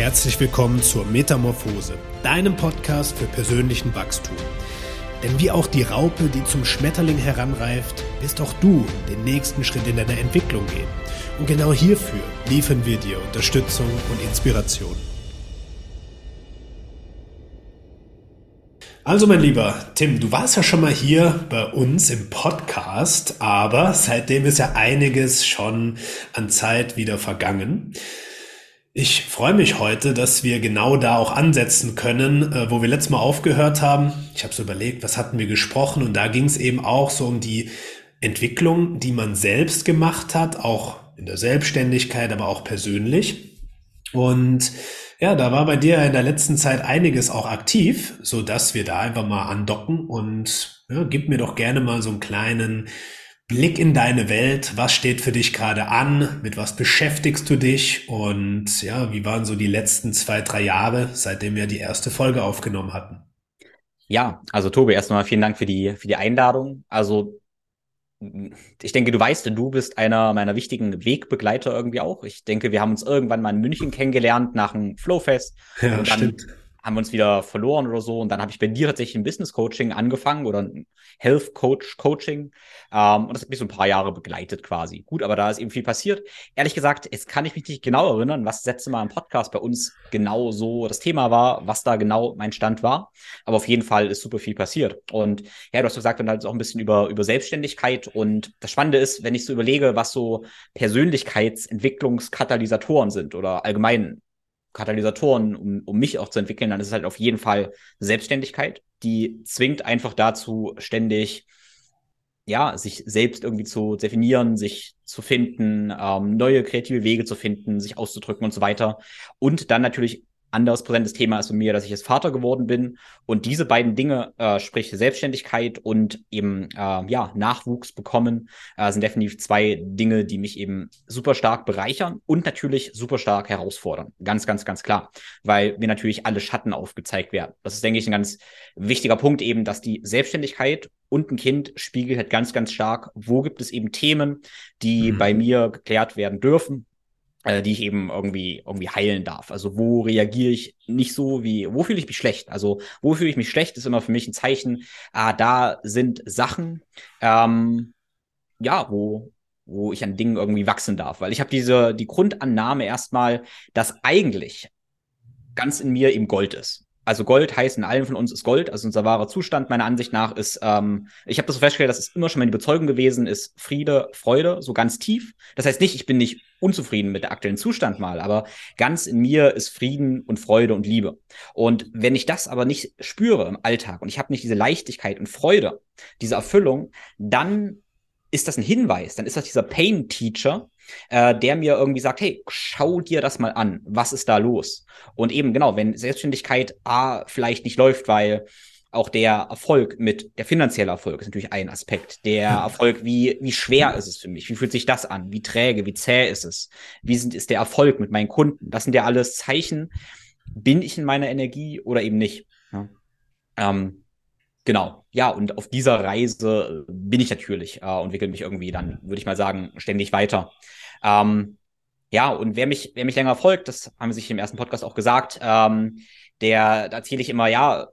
herzlich willkommen zur Metamorphose, deinem Podcast für persönlichen Wachstum. Denn wie auch die Raupe, die zum Schmetterling heranreift, wirst auch du den nächsten Schritt in deiner Entwicklung gehen. Und genau hierfür liefern wir dir Unterstützung und Inspiration. Also mein lieber Tim, du warst ja schon mal hier bei uns im Podcast, aber seitdem ist ja einiges schon an Zeit wieder vergangen. Ich freue mich heute, dass wir genau da auch ansetzen können, äh, wo wir letztes Mal aufgehört haben. Ich habe so überlegt, was hatten wir gesprochen und da ging es eben auch so um die Entwicklung, die man selbst gemacht hat, auch in der Selbstständigkeit, aber auch persönlich. Und ja, da war bei dir in der letzten Zeit einiges auch aktiv, so dass wir da einfach mal andocken und ja, gib mir doch gerne mal so einen kleinen Blick in deine Welt. Was steht für dich gerade an? Mit was beschäftigst du dich? Und ja, wie waren so die letzten zwei, drei Jahre, seitdem wir die erste Folge aufgenommen hatten? Ja, also Tobi, erstmal vielen Dank für die, für die Einladung. Also ich denke, du weißt, du bist einer meiner wichtigen Wegbegleiter irgendwie auch. Ich denke, wir haben uns irgendwann mal in München kennengelernt nach einem Flowfest. Ja, und dann stimmt. Haben wir uns wieder verloren oder so. Und dann habe ich bei dir tatsächlich ein Business Coaching angefangen oder ein Health Coach Coaching. Ähm, und das hat mich so ein paar Jahre begleitet quasi. Gut, aber da ist eben viel passiert. Ehrlich gesagt, jetzt kann ich mich nicht genau erinnern, was das letzte Mal im Podcast bei uns genau so das Thema war, was da genau mein Stand war. Aber auf jeden Fall ist super viel passiert. Und ja, du hast gesagt, dann halt auch ein bisschen über, über Selbstständigkeit. Und das Spannende ist, wenn ich so überlege, was so Persönlichkeitsentwicklungskatalysatoren sind oder allgemein Katalysatoren, um, um mich auch zu entwickeln, dann ist es halt auf jeden Fall Selbstständigkeit. Die zwingt einfach dazu, ständig ja, sich selbst irgendwie zu definieren, sich zu finden, ähm, neue kreative Wege zu finden, sich auszudrücken und so weiter. Und dann natürlich anderes präsentes Thema ist für mir, dass ich jetzt Vater geworden bin. Und diese beiden Dinge, äh, sprich Selbstständigkeit und eben äh, ja, Nachwuchs bekommen, äh, sind definitiv zwei Dinge, die mich eben super stark bereichern und natürlich super stark herausfordern. Ganz, ganz, ganz klar. Weil mir natürlich alle Schatten aufgezeigt werden. Das ist, denke ich, ein ganz wichtiger Punkt eben, dass die Selbstständigkeit und ein Kind spiegelt halt ganz, ganz stark, wo gibt es eben Themen, die mhm. bei mir geklärt werden dürfen äh, die ich eben irgendwie irgendwie heilen darf. Also wo reagiere ich nicht so wie, wo fühle ich mich schlecht? Also wo fühle ich mich schlecht, ist immer für mich ein Zeichen, ah, da sind Sachen, ähm, ja, wo wo ich an Dingen irgendwie wachsen darf. Weil ich habe diese, die Grundannahme erstmal, dass eigentlich ganz in mir eben Gold ist also Gold heißt in allen von uns ist Gold, also unser wahrer Zustand meiner Ansicht nach ist, ähm, ich habe das so festgestellt, das ist immer schon meine Überzeugung gewesen, ist Friede, Freude, so ganz tief. Das heißt nicht, ich bin nicht unzufrieden mit der aktuellen Zustand mal, aber ganz in mir ist Frieden und Freude und Liebe. Und wenn ich das aber nicht spüre im Alltag und ich habe nicht diese Leichtigkeit und Freude, diese Erfüllung, dann ist das ein Hinweis, dann ist das dieser Pain Teacher, äh, der mir irgendwie sagt, hey, schau dir das mal an, was ist da los? Und eben genau, wenn Selbstständigkeit A vielleicht nicht läuft, weil auch der Erfolg mit, der finanzielle Erfolg ist natürlich ein Aspekt. Der Erfolg, wie, wie schwer ist es für mich? Wie fühlt sich das an? Wie träge, wie zäh ist es? Wie sind, ist der Erfolg mit meinen Kunden? Das sind ja alles Zeichen. Bin ich in meiner Energie oder eben nicht? Ja. Ähm, Genau, ja, und auf dieser Reise bin ich natürlich äh, und entwickle mich irgendwie dann, würde ich mal sagen, ständig weiter. Ähm, ja, und wer mich, wer mich länger folgt, das haben sich im ersten Podcast auch gesagt, ähm, der, da erzähle ich immer, ja,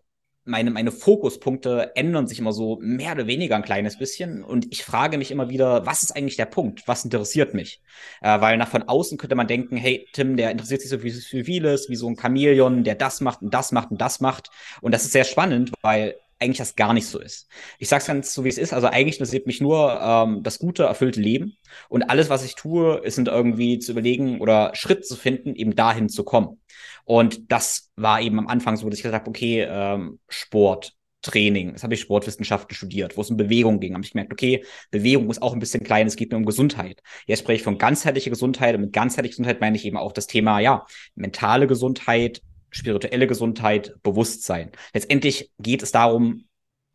meine, meine Fokuspunkte ändern sich immer so mehr oder weniger ein kleines bisschen. Und ich frage mich immer wieder, was ist eigentlich der Punkt? Was interessiert mich? Äh, weil nach von außen könnte man denken, hey, Tim, der interessiert sich so für vieles, wie so ein Chamäleon, der das macht und das macht und das macht. Und das ist sehr spannend, weil eigentlich das gar nicht so ist. Ich sage es ganz so, wie es ist. Also eigentlich interessiert mich nur ähm, das gute, erfüllte Leben. Und alles, was ich tue, ist irgendwie zu überlegen oder Schritt zu finden, eben dahin zu kommen. Und das war eben am Anfang so, dass ich gesagt habe, okay, ähm, Sport, Training, das habe ich Sportwissenschaften studiert, wo es um Bewegung ging, habe ich gemerkt, okay, Bewegung ist auch ein bisschen klein, es geht mir um Gesundheit. Jetzt spreche ich von ganzheitlicher Gesundheit und mit ganzheitlicher Gesundheit meine ich eben auch das Thema, ja, mentale Gesundheit, spirituelle Gesundheit, Bewusstsein. Letztendlich geht es darum,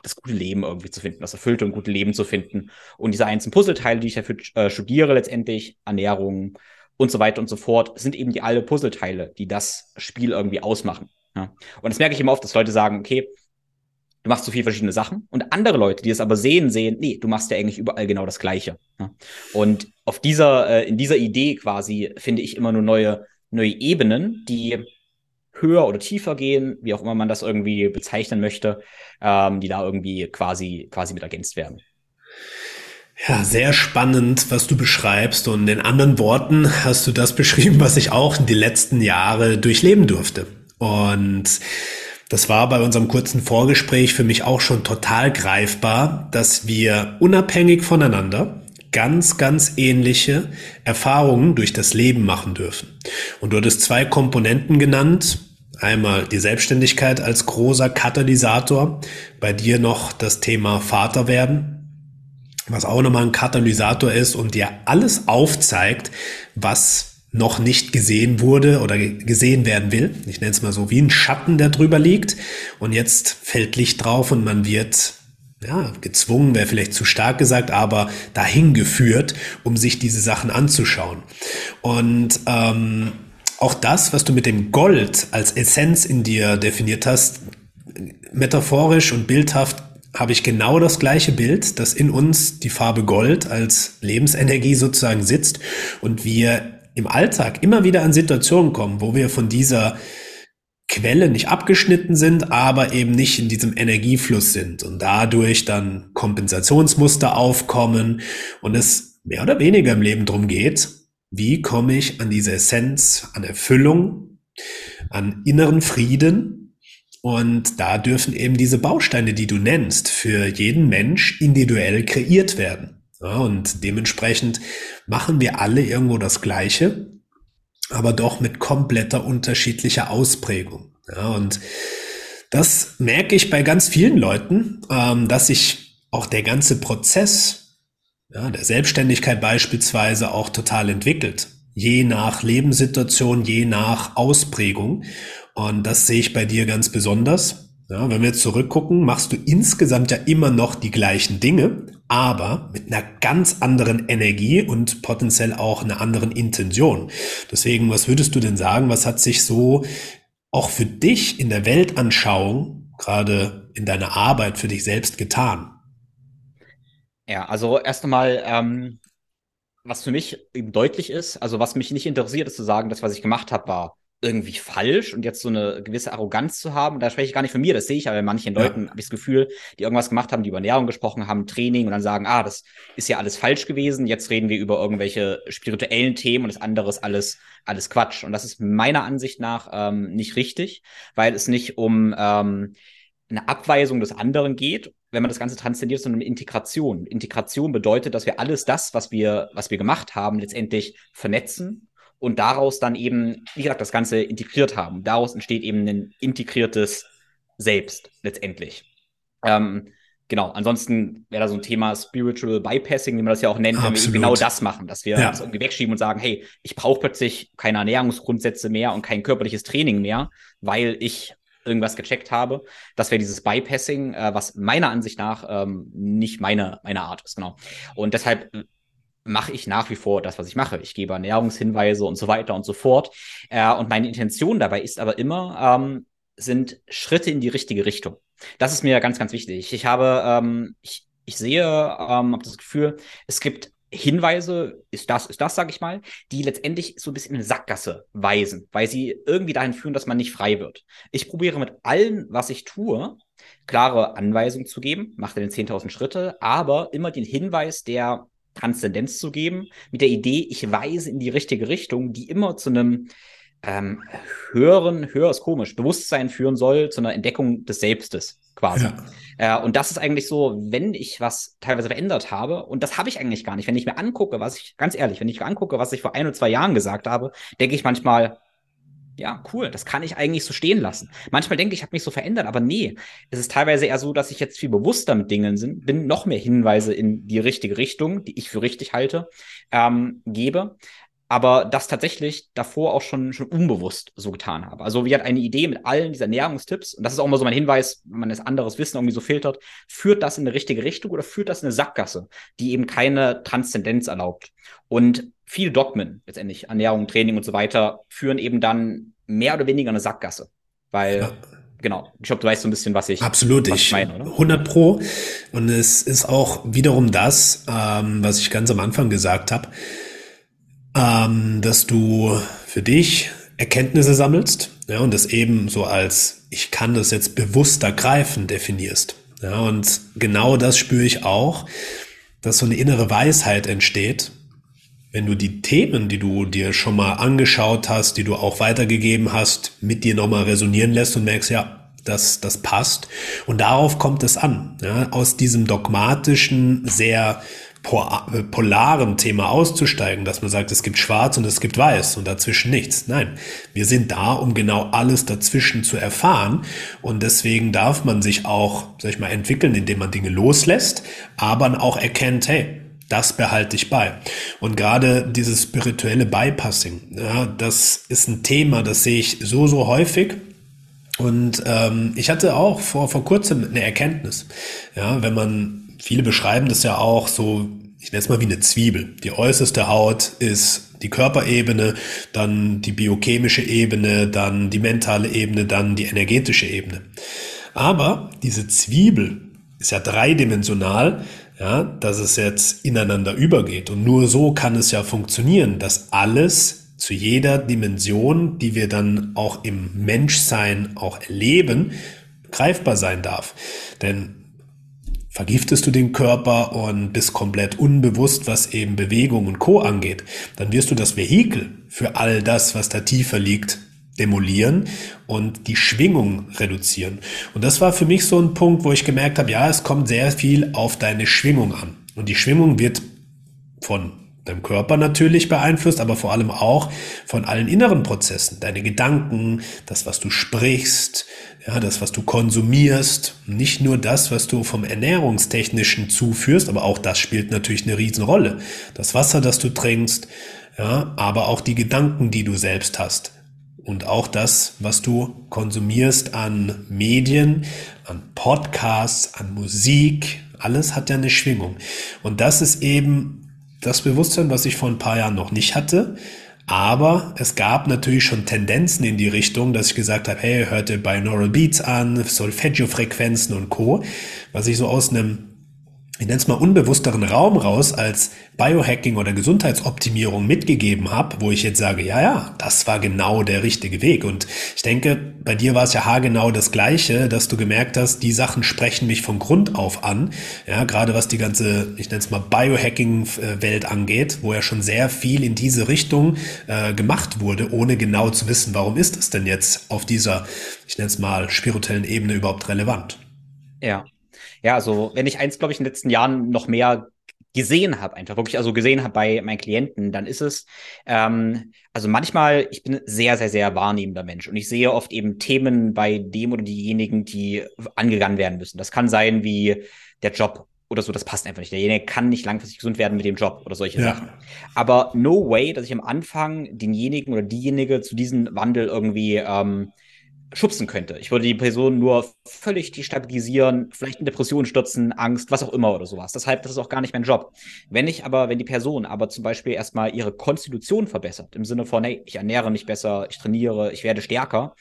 das gute Leben irgendwie zu finden, das erfüllte und gute Leben zu finden. Und diese einzelnen Puzzleteile, die ich dafür äh, studiere, letztendlich, Ernährung und so weiter und so fort, sind eben die alle Puzzleteile, die das Spiel irgendwie ausmachen. Ja. Und das merke ich immer oft, dass Leute sagen, okay, du machst so viele verschiedene Sachen und andere Leute, die es aber sehen, sehen, nee, du machst ja eigentlich überall genau das Gleiche. Ja. Und auf dieser, äh, in dieser Idee quasi finde ich immer nur neue, neue Ebenen, die höher oder tiefer gehen, wie auch immer man das irgendwie bezeichnen möchte, ähm, die da irgendwie quasi, quasi mit ergänzt werden. Ja, sehr spannend, was du beschreibst. Und in anderen Worten hast du das beschrieben, was ich auch die letzten Jahre durchleben durfte. Und das war bei unserem kurzen Vorgespräch für mich auch schon total greifbar, dass wir unabhängig voneinander ganz, ganz ähnliche Erfahrungen durch das Leben machen dürfen. Und du hattest zwei Komponenten genannt. Einmal die Selbstständigkeit als großer Katalysator, bei dir noch das Thema Vater werden, was auch nochmal ein Katalysator ist und dir alles aufzeigt, was noch nicht gesehen wurde oder gesehen werden will. Ich nenne es mal so wie ein Schatten, der drüber liegt. Und jetzt fällt Licht drauf und man wird ja, gezwungen wäre vielleicht zu stark gesagt, aber dahin geführt, um sich diese Sachen anzuschauen. Und ähm, auch das, was du mit dem Gold als Essenz in dir definiert hast, metaphorisch und bildhaft habe ich genau das gleiche Bild, dass in uns die Farbe Gold als Lebensenergie sozusagen sitzt und wir im Alltag immer wieder an Situationen kommen, wo wir von dieser Quelle nicht abgeschnitten sind, aber eben nicht in diesem Energiefluss sind und dadurch dann Kompensationsmuster aufkommen und es mehr oder weniger im Leben drum geht, wie komme ich an diese Essenz, an Erfüllung, an inneren Frieden und da dürfen eben diese Bausteine, die du nennst, für jeden Mensch individuell kreiert werden. Ja, und dementsprechend machen wir alle irgendwo das Gleiche, aber doch mit kompletter unterschiedlicher Ausprägung. Ja, und das merke ich bei ganz vielen Leuten, ähm, dass sich auch der ganze Prozess ja, der Selbstständigkeit beispielsweise auch total entwickelt. Je nach Lebenssituation, je nach Ausprägung. Und das sehe ich bei dir ganz besonders. Ja, wenn wir jetzt zurückgucken, machst du insgesamt ja immer noch die gleichen Dinge, aber mit einer ganz anderen Energie und potenziell auch einer anderen Intention. Deswegen, was würdest du denn sagen, was hat sich so auch für dich in der Weltanschauung, gerade in deiner Arbeit für dich selbst getan? Ja, also erst einmal, ähm, was für mich eben deutlich ist, also was mich nicht interessiert, ist zu sagen, das, was ich gemacht habe, war irgendwie falsch und jetzt so eine gewisse Arroganz zu haben, da spreche ich gar nicht von mir, das sehe ich aber bei manchen ja. Leuten, habe ich das Gefühl, die irgendwas gemacht haben, die über Ernährung gesprochen haben, Training und dann sagen, ah, das ist ja alles falsch gewesen, jetzt reden wir über irgendwelche spirituellen Themen und das andere ist alles, alles Quatsch. Und das ist meiner Ansicht nach ähm, nicht richtig, weil es nicht um ähm, eine Abweisung des anderen geht, wenn man das Ganze transzendiert, sondern eine Integration. Integration bedeutet, dass wir alles das, was wir, was wir gemacht haben, letztendlich vernetzen und daraus dann eben, wie gesagt, das Ganze integriert haben. Daraus entsteht eben ein integriertes Selbst letztendlich. Ähm, genau, ansonsten wäre da so ein Thema Spiritual Bypassing, wie man das ja auch nennt, Absolut. wenn wir genau das machen, dass wir ja. das irgendwie wegschieben und sagen, hey, ich brauche plötzlich keine Ernährungsgrundsätze mehr und kein körperliches Training mehr, weil ich irgendwas gecheckt habe. Das wäre dieses Bypassing, äh, was meiner Ansicht nach ähm, nicht meine, meine Art ist, genau. Und deshalb mache ich nach wie vor das, was ich mache. Ich gebe Ernährungshinweise und so weiter und so fort. Äh, und meine Intention dabei ist aber immer, ähm, sind Schritte in die richtige Richtung. Das ist mir ganz, ganz wichtig. Ich habe, ähm, ich, ich sehe, ähm, habe das Gefühl, es gibt Hinweise, ist das, ist das, sage ich mal, die letztendlich so ein bisschen in Sackgasse weisen, weil sie irgendwie dahin führen, dass man nicht frei wird. Ich probiere mit allem, was ich tue, klare Anweisungen zu geben, mache den 10.000 Schritte, aber immer den Hinweis, der Transzendenz zu geben, mit der Idee, ich weise in die richtige Richtung, die immer zu einem ähm, höheren, höher ist komisch, Bewusstsein führen soll, zu einer Entdeckung des Selbstes quasi. Ja. Äh, und das ist eigentlich so, wenn ich was teilweise verändert habe, und das habe ich eigentlich gar nicht, wenn ich mir angucke, was ich, ganz ehrlich, wenn ich mir angucke, was ich vor ein oder zwei Jahren gesagt habe, denke ich manchmal, ja, cool, das kann ich eigentlich so stehen lassen. Manchmal denke ich, ich habe mich so verändert, aber nee, es ist teilweise eher so, dass ich jetzt viel bewusster mit Dingen sind, bin, noch mehr Hinweise in die richtige Richtung, die ich für richtig halte, ähm, gebe aber das tatsächlich davor auch schon, schon unbewusst so getan habe. Also wir hatten eine Idee mit allen dieser Ernährungstipps, und das ist auch immer so mein Hinweis, wenn man das anderes Wissen irgendwie so filtert, führt das in eine richtige Richtung oder führt das in eine Sackgasse, die eben keine Transzendenz erlaubt. Und viele Dogmen, letztendlich Ernährung, Training und so weiter, führen eben dann mehr oder weniger eine Sackgasse. Weil ja. Genau. Ich glaube, du weißt so ein bisschen, was ich, Absolut, was ich, ich meine, oder? 100 Pro. Und es ist auch wiederum das, ähm, was ich ganz am Anfang gesagt habe ähm, dass du für dich Erkenntnisse sammelst ja, und das eben so als ich kann das jetzt bewusster greifen definierst. Ja, und genau das spüre ich auch, dass so eine innere Weisheit entsteht, wenn du die Themen, die du dir schon mal angeschaut hast, die du auch weitergegeben hast, mit dir nochmal resonieren lässt und merkst, ja, das, das passt. Und darauf kommt es an, ja, aus diesem dogmatischen, sehr polaren Thema auszusteigen, dass man sagt, es gibt schwarz und es gibt weiß und dazwischen nichts. Nein, wir sind da, um genau alles dazwischen zu erfahren und deswegen darf man sich auch, sag ich mal, entwickeln, indem man Dinge loslässt, aber auch erkennt, hey, das behalte ich bei. Und gerade dieses spirituelle Bypassing, ja, das ist ein Thema, das sehe ich so, so häufig. Und ähm, ich hatte auch vor, vor kurzem eine Erkenntnis. Ja, wenn man viele beschreiben das ja auch so, ich nenne es mal wie eine Zwiebel. Die äußerste Haut ist die Körperebene, dann die biochemische Ebene, dann die mentale Ebene, dann die energetische Ebene. Aber diese Zwiebel ist ja dreidimensional, ja, dass es jetzt ineinander übergeht. Und nur so kann es ja funktionieren, dass alles zu jeder Dimension, die wir dann auch im Menschsein auch erleben, greifbar sein darf. Denn vergiftest du den Körper und bist komplett unbewusst, was eben Bewegung und Co angeht, dann wirst du das Vehikel für all das, was da tiefer liegt, demolieren und die Schwingung reduzieren. Und das war für mich so ein Punkt, wo ich gemerkt habe, ja, es kommt sehr viel auf deine Schwingung an. Und die Schwingung wird von deinem Körper natürlich beeinflusst, aber vor allem auch von allen inneren Prozessen. Deine Gedanken, das, was du sprichst, ja, das, was du konsumierst, nicht nur das, was du vom Ernährungstechnischen zuführst, aber auch das spielt natürlich eine Riesenrolle. Das Wasser, das du trinkst, ja, aber auch die Gedanken, die du selbst hast. Und auch das, was du konsumierst an Medien, an Podcasts, an Musik, alles hat ja eine Schwingung. Und das ist eben das Bewusstsein, was ich vor ein paar Jahren noch nicht hatte. Aber es gab natürlich schon Tendenzen in die Richtung, dass ich gesagt habe, hey, hörte Binaural Beats an, Solfeggio-Frequenzen und Co., was ich so aus einem ich nenne es mal unbewussteren Raum raus als Biohacking oder Gesundheitsoptimierung mitgegeben habe, wo ich jetzt sage, ja, ja, das war genau der richtige Weg. Und ich denke, bei dir war es ja haargenau das Gleiche, dass du gemerkt hast, die Sachen sprechen mich von Grund auf an. Ja, gerade was die ganze, ich nenne es mal Biohacking-Welt angeht, wo ja schon sehr viel in diese Richtung äh, gemacht wurde, ohne genau zu wissen, warum ist es denn jetzt auf dieser, ich nenne es mal, spirituellen Ebene überhaupt relevant. Ja, ja, also wenn ich eins, glaube ich, in den letzten Jahren noch mehr gesehen habe, einfach wirklich also gesehen habe bei meinen Klienten, dann ist es, ähm, also manchmal, ich bin sehr, sehr, sehr wahrnehmender Mensch und ich sehe oft eben Themen bei dem oder diejenigen, die angegangen werden müssen. Das kann sein wie der Job oder so, das passt einfach nicht. Derjenige kann nicht langfristig gesund werden mit dem Job oder solche ja. Sachen. Aber no way, dass ich am Anfang denjenigen oder diejenige zu diesem Wandel irgendwie ähm, schubsen könnte. Ich würde die Person nur völlig destabilisieren, vielleicht in Depressionen stürzen, Angst, was auch immer oder sowas. Deshalb, das ist auch gar nicht mein Job. Wenn ich aber, wenn die Person aber zum Beispiel erstmal ihre Konstitution verbessert, im Sinne von, hey, ich ernähre mich besser, ich trainiere, ich werde stärker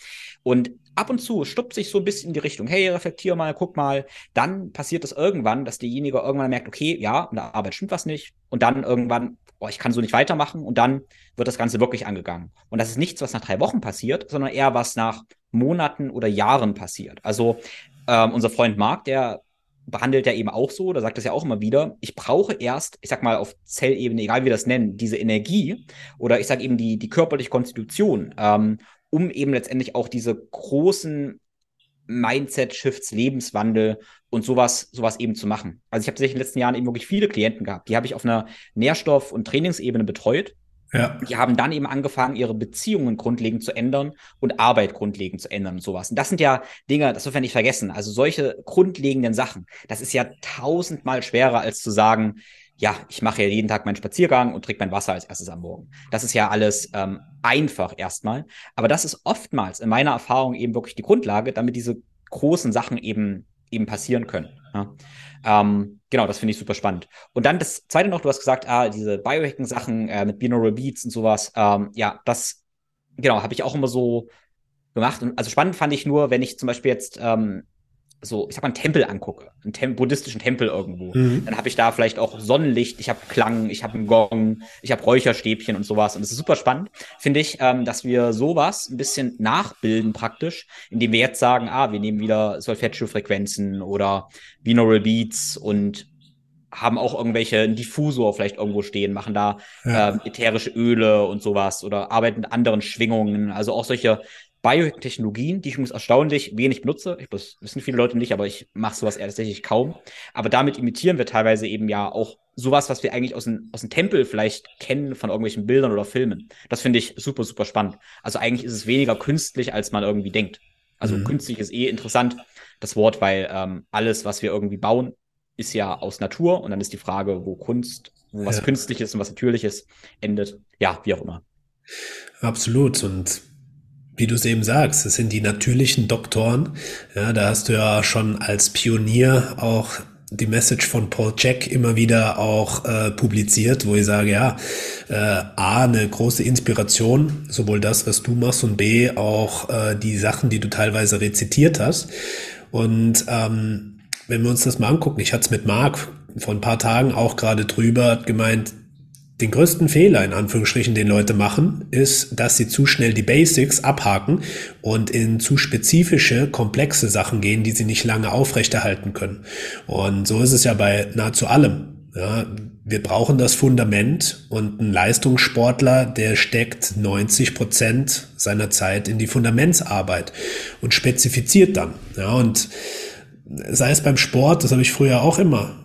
und ab und zu stuppt sich so ein bisschen in die Richtung, hey, reflektier mal, guck mal, dann passiert es irgendwann, dass derjenige irgendwann merkt, okay, ja, in der Arbeit stimmt was nicht und dann irgendwann, oh, ich kann so nicht weitermachen und dann wird das Ganze wirklich angegangen. Und das ist nichts, was nach drei Wochen passiert, sondern eher was nach Monaten oder Jahren passiert. Also ähm, unser Freund Marc, der behandelt ja eben auch so, da sagt es ja auch immer wieder, ich brauche erst, ich sag mal auf Zellebene, egal wie wir das nennen, diese Energie oder ich sage eben die, die körperliche Konstitution, ähm, um eben letztendlich auch diese großen Mindset-Shifts, Lebenswandel und sowas, sowas eben zu machen. Also ich habe in den letzten Jahren eben wirklich viele Klienten gehabt, die habe ich auf einer Nährstoff- und Trainingsebene betreut ja. Die haben dann eben angefangen, ihre Beziehungen grundlegend zu ändern und Arbeit grundlegend zu ändern und sowas. Und das sind ja Dinge, das dürfen wir nicht vergessen. Also solche grundlegenden Sachen, das ist ja tausendmal schwerer als zu sagen, ja, ich mache ja jeden Tag meinen Spaziergang und trinke mein Wasser als erstes am Morgen. Das ist ja alles ähm, einfach erstmal. Aber das ist oftmals in meiner Erfahrung eben wirklich die Grundlage, damit diese großen Sachen eben eben passieren können. Ja. Ähm, genau, das finde ich super spannend. Und dann das zweite noch, du hast gesagt, ah, diese Biohacking-Sachen äh, mit Binaural Beats und sowas, ähm, ja, das, genau, habe ich auch immer so gemacht. Und also spannend fand ich nur, wenn ich zum Beispiel jetzt ähm, so, ich sag mal, einen Tempel angucke, einen Tem buddhistischen Tempel irgendwo, mhm. dann habe ich da vielleicht auch Sonnenlicht, ich habe Klang, ich habe einen Gong, ich habe Räucherstäbchen und sowas. Und es ist super spannend, finde ich, ähm, dass wir sowas ein bisschen nachbilden praktisch, indem wir jetzt sagen, ah, wir nehmen wieder Solfeggio-Frequenzen oder Binaural Beats und haben auch irgendwelche Diffusor vielleicht irgendwo stehen, machen da ja. ähm, ätherische Öle und sowas oder arbeiten mit anderen Schwingungen. Also auch solche Biotechnologien, die ich übrigens erstaunlich wenig benutze. Ich, das wissen viele Leute nicht, aber ich mache sowas eher tatsächlich kaum. Aber damit imitieren wir teilweise eben ja auch sowas, was wir eigentlich aus dem, aus dem Tempel vielleicht kennen von irgendwelchen Bildern oder Filmen. Das finde ich super, super spannend. Also eigentlich ist es weniger künstlich, als man irgendwie denkt. Also mhm. künstlich ist eh interessant, das Wort, weil ähm, alles, was wir irgendwie bauen, ist ja aus Natur. Und dann ist die Frage, wo Kunst, wo was ja. künstliches und was natürliches endet. Ja, wie auch immer. Absolut. Und wie du es eben sagst, es sind die natürlichen Doktoren. Ja, da hast du ja schon als Pionier auch die Message von Paul Jack immer wieder auch äh, publiziert, wo ich sage, ja, äh, A, eine große Inspiration, sowohl das, was du machst, und B, auch äh, die Sachen, die du teilweise rezitiert hast. Und ähm, wenn wir uns das mal angucken, ich hatte es mit Marc vor ein paar Tagen auch gerade drüber, hat gemeint, den größten Fehler in Anführungsstrichen, den Leute machen, ist, dass sie zu schnell die Basics abhaken und in zu spezifische, komplexe Sachen gehen, die sie nicht lange aufrechterhalten können. Und so ist es ja bei nahezu allem. Ja, wir brauchen das Fundament und ein Leistungssportler, der steckt 90 Prozent seiner Zeit in die Fundamentsarbeit und spezifiziert dann. Ja, und sei es beim Sport, das habe ich früher auch immer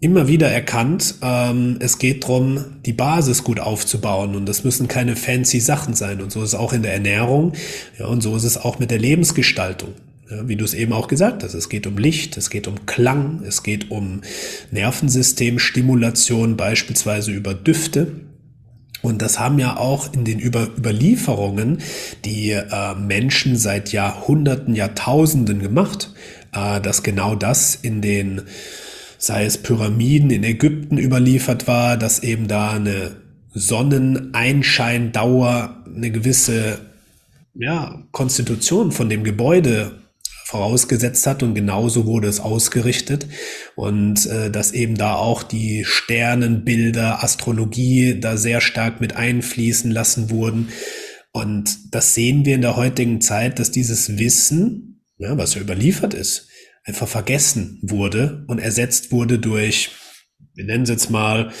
immer wieder erkannt, ähm, es geht drum, die Basis gut aufzubauen und das müssen keine fancy Sachen sein und so ist es auch in der Ernährung ja, und so ist es auch mit der Lebensgestaltung. Ja, wie du es eben auch gesagt hast, es geht um Licht, es geht um Klang, es geht um Nervensystemstimulation, beispielsweise über Düfte. Und das haben ja auch in den über Überlieferungen die äh, Menschen seit Jahrhunderten, Jahrtausenden gemacht, äh, dass genau das in den sei es Pyramiden in Ägypten überliefert war, dass eben da eine Sonneneinscheindauer, eine gewisse ja, Konstitution von dem Gebäude vorausgesetzt hat und genauso wurde es ausgerichtet und äh, dass eben da auch die Sternenbilder, Astrologie da sehr stark mit einfließen lassen wurden. Und das sehen wir in der heutigen Zeit, dass dieses Wissen, ja, was ja überliefert ist, einfach vergessen wurde und ersetzt wurde durch, wir nennen es jetzt mal,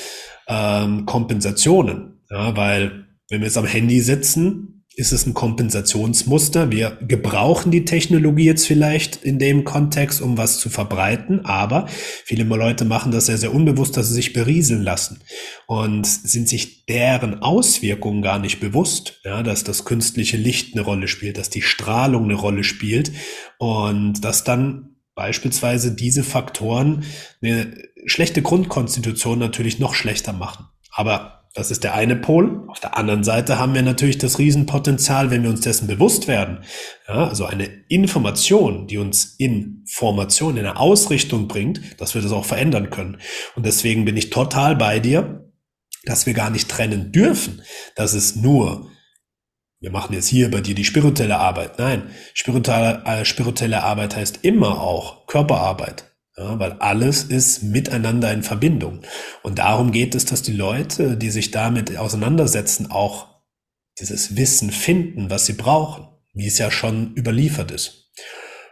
ähm, Kompensationen. Ja, weil wenn wir jetzt am Handy sitzen, ist es ein Kompensationsmuster. Wir gebrauchen die Technologie jetzt vielleicht in dem Kontext, um was zu verbreiten, aber viele Leute machen das sehr, sehr unbewusst, dass sie sich berieseln lassen und sind sich deren Auswirkungen gar nicht bewusst, ja, dass das künstliche Licht eine Rolle spielt, dass die Strahlung eine Rolle spielt und dass dann beispielsweise diese Faktoren eine schlechte Grundkonstitution natürlich noch schlechter machen. Aber das ist der eine Pol. Auf der anderen Seite haben wir natürlich das Riesenpotenzial, wenn wir uns dessen bewusst werden. Ja, also eine Information, die uns in Formation, in eine Ausrichtung bringt, dass wir das auch verändern können. Und deswegen bin ich total bei dir, dass wir gar nicht trennen dürfen, dass es nur wir machen jetzt hier bei dir die spirituelle Arbeit. Nein, spirituelle, äh, spirituelle Arbeit heißt immer auch Körperarbeit. Ja, weil alles ist miteinander in Verbindung. Und darum geht es, dass die Leute, die sich damit auseinandersetzen, auch dieses Wissen finden, was sie brauchen, wie es ja schon überliefert ist.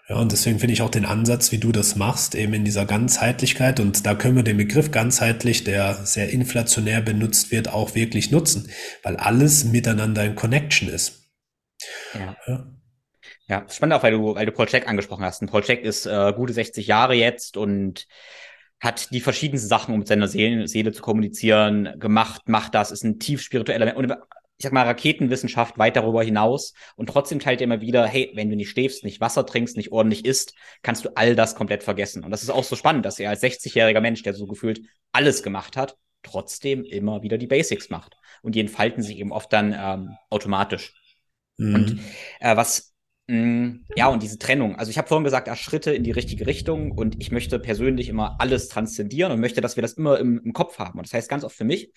Ja, und deswegen finde ich auch den Ansatz, wie du das machst, eben in dieser Ganzheitlichkeit. Und da können wir den Begriff ganzheitlich, der sehr inflationär benutzt wird, auch wirklich nutzen, weil alles miteinander in Connection ist. Ja. ja. Ja, spannend auch, weil du, weil du Paul Check angesprochen hast. Und Paul Check ist äh, gute 60 Jahre jetzt und hat die verschiedensten Sachen, um mit seiner Seele, Seele zu kommunizieren, gemacht, macht das, ist ein tief spiritueller Mensch. Und ich sag mal, Raketenwissenschaft weit darüber hinaus. Und trotzdem teilt er immer wieder, hey, wenn du nicht schläfst, nicht Wasser trinkst, nicht ordentlich isst, kannst du all das komplett vergessen. Und das ist auch so spannend, dass er als 60-jähriger Mensch, der so gefühlt alles gemacht hat, trotzdem immer wieder die Basics macht. Und die entfalten sich eben oft dann ähm, automatisch. Mhm. Und äh, was ja, und diese Trennung. Also ich habe vorhin gesagt, ah, Schritte in die richtige Richtung und ich möchte persönlich immer alles transzendieren und möchte, dass wir das immer im, im Kopf haben. Und das heißt ganz oft für mich,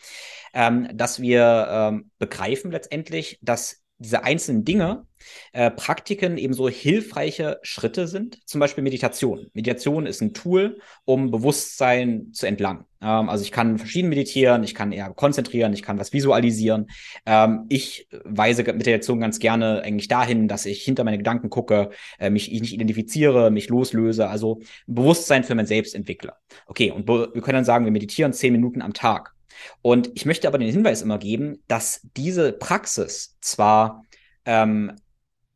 ähm, dass wir ähm, begreifen letztendlich, dass diese einzelnen Dinge, äh, Praktiken eben so hilfreiche Schritte sind. Zum Beispiel Meditation. Meditation ist ein Tool, um Bewusstsein zu entlangen. Ähm, also ich kann verschieden meditieren, ich kann eher konzentrieren, ich kann was visualisieren. Ähm, ich weise Meditation ganz gerne eigentlich dahin, dass ich hinter meine Gedanken gucke, äh, mich nicht identifiziere, mich loslöse, also Bewusstsein für mein Selbst entwickle. Okay, und wir können dann sagen, wir meditieren zehn Minuten am Tag. Und ich möchte aber den Hinweis immer geben, dass diese Praxis zwar ähm,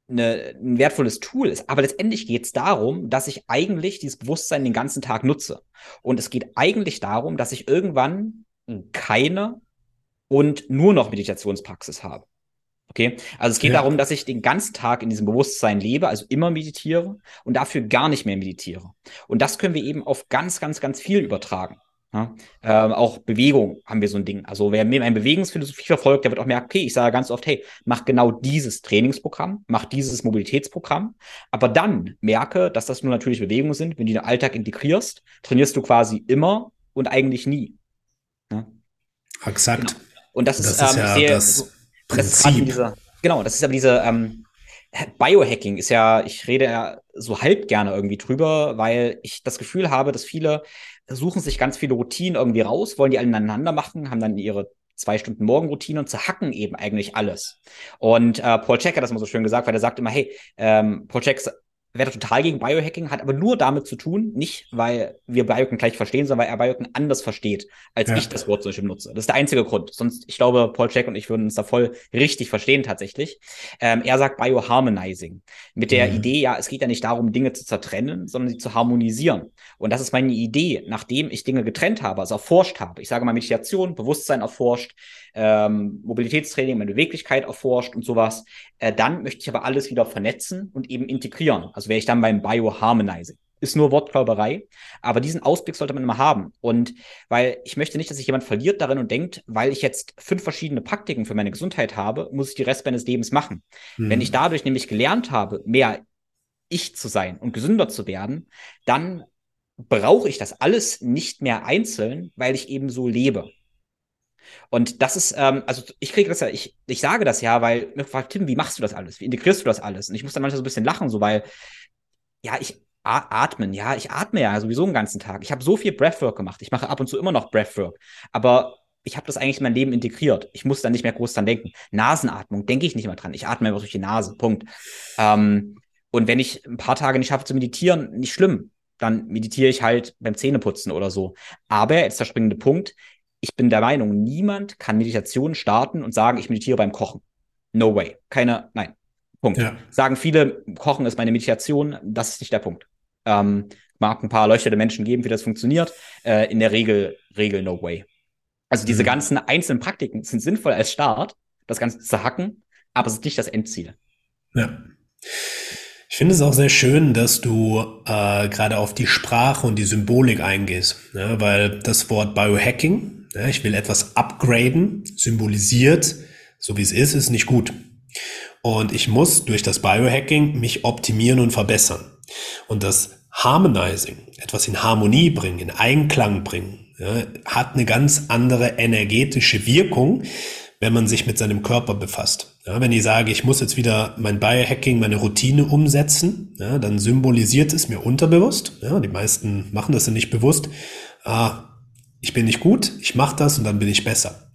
eine, ein wertvolles Tool ist, aber letztendlich geht es darum, dass ich eigentlich dieses Bewusstsein den ganzen Tag nutze. Und es geht eigentlich darum, dass ich irgendwann keine und nur noch Meditationspraxis habe. Okay, also es geht ja. darum, dass ich den ganzen Tag in diesem Bewusstsein lebe, also immer meditiere und dafür gar nicht mehr meditiere. Und das können wir eben auf ganz, ganz, ganz viel übertragen. Ja, ähm, auch Bewegung haben wir so ein Ding. Also wer mir meine Bewegungsphilosophie verfolgt, der wird auch merken, okay, ich sage ganz oft, hey, mach genau dieses Trainingsprogramm, mach dieses Mobilitätsprogramm, aber dann merke, dass das nur natürliche Bewegungen sind. Wenn du den Alltag integrierst, trainierst du quasi immer und eigentlich nie. Ja? Exakt. Genau. Und das, das ist, ist ähm, ja sehr, das Prinzip. Das diese, genau, das ist aber diese ähm, Biohacking ist ja, ich rede ja so halb gerne irgendwie drüber, weil ich das Gefühl habe, dass viele suchen sich ganz viele Routinen irgendwie raus, wollen die alle ineinander machen, haben dann ihre zwei Stunden Morgenroutine und zerhacken eben eigentlich alles. Und äh, Paul Check hat das mal so schön gesagt, weil er sagt immer, hey, ähm, Paul Check wäre total gegen Biohacking, hat aber nur damit zu tun, nicht weil wir Biohacking gleich verstehen, sondern weil er Biohacking anders versteht, als ja. ich das Wort zum Beispiel nutze. Das ist der einzige Grund. Sonst, ich glaube, Paul Check und ich würden uns da voll richtig verstehen tatsächlich. Ähm, er sagt Bioharmonizing. Mit der mhm. Idee, ja, es geht ja nicht darum, Dinge zu zertrennen, sondern sie zu harmonisieren. Und das ist meine Idee, nachdem ich Dinge getrennt habe, also erforscht habe. Ich sage mal Meditation, Bewusstsein erforscht, ähm, Mobilitätstraining, meine Beweglichkeit erforscht und sowas. Äh, dann möchte ich aber alles wieder vernetzen und eben integrieren. Also wäre ich dann beim Bioharmonizing. Ist nur Wortklauberei, aber diesen Ausblick sollte man immer haben. Und weil ich möchte nicht, dass sich jemand verliert darin und denkt, weil ich jetzt fünf verschiedene Praktiken für meine Gesundheit habe, muss ich die Rest meines Lebens machen. Mhm. Wenn ich dadurch nämlich gelernt habe, mehr ich zu sein und gesünder zu werden, dann brauche ich das alles nicht mehr einzeln, weil ich eben so lebe. Und das ist, ähm, also ich kriege das ja, ich, ich sage das ja, weil mir fragt, Tim, wie machst du das alles? Wie integrierst du das alles? Und ich muss dann manchmal so ein bisschen lachen, so weil, ja, ich atmen, ja, ich atme ja sowieso den ganzen Tag. Ich habe so viel Breathwork gemacht. Ich mache ab und zu immer noch Breathwork. Aber ich habe das eigentlich in mein Leben integriert. Ich muss da nicht mehr groß dran denken. Nasenatmung, denke ich nicht mehr dran. Ich atme einfach durch die Nase. Punkt. Ähm, und wenn ich ein paar Tage nicht schaffe zu meditieren, nicht schlimm. Dann meditiere ich halt beim Zähneputzen oder so. Aber jetzt der springende Punkt ich bin der Meinung, niemand kann Meditation starten und sagen, ich meditiere beim Kochen. No way. Keine, nein. Punkt. Ja. Sagen viele, Kochen ist meine Meditation. Das ist nicht der Punkt. Ähm, mag ein paar erleuchtete Menschen geben, wie das funktioniert. Äh, in der Regel, Regel no way. Also diese mhm. ganzen einzelnen Praktiken sind sinnvoll als Start, das Ganze zu hacken, aber es ist nicht das Endziel. Ja. Ich finde es auch sehr schön, dass du äh, gerade auf die Sprache und die Symbolik eingehst, ja, weil das Wort Biohacking ich will etwas upgraden, symbolisiert, so wie es ist, ist nicht gut. Und ich muss durch das Biohacking mich optimieren und verbessern. Und das Harmonizing, etwas in Harmonie bringen, in Einklang bringen, hat eine ganz andere energetische Wirkung, wenn man sich mit seinem Körper befasst. Wenn ich sage, ich muss jetzt wieder mein Biohacking, meine Routine umsetzen, dann symbolisiert es mir unterbewusst. Die meisten machen das ja nicht bewusst. Ah, ich bin nicht gut, ich mache das und dann bin ich besser.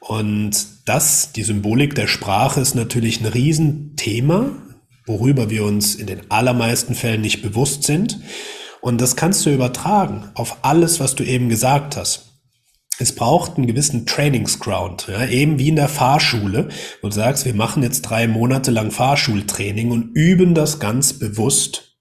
Und das, die Symbolik der Sprache ist natürlich ein Riesenthema, worüber wir uns in den allermeisten Fällen nicht bewusst sind. Und das kannst du übertragen auf alles, was du eben gesagt hast. Es braucht einen gewissen Trainingsground, ja, eben wie in der Fahrschule, wo du sagst, wir machen jetzt drei Monate lang Fahrschultraining und üben das ganz bewusst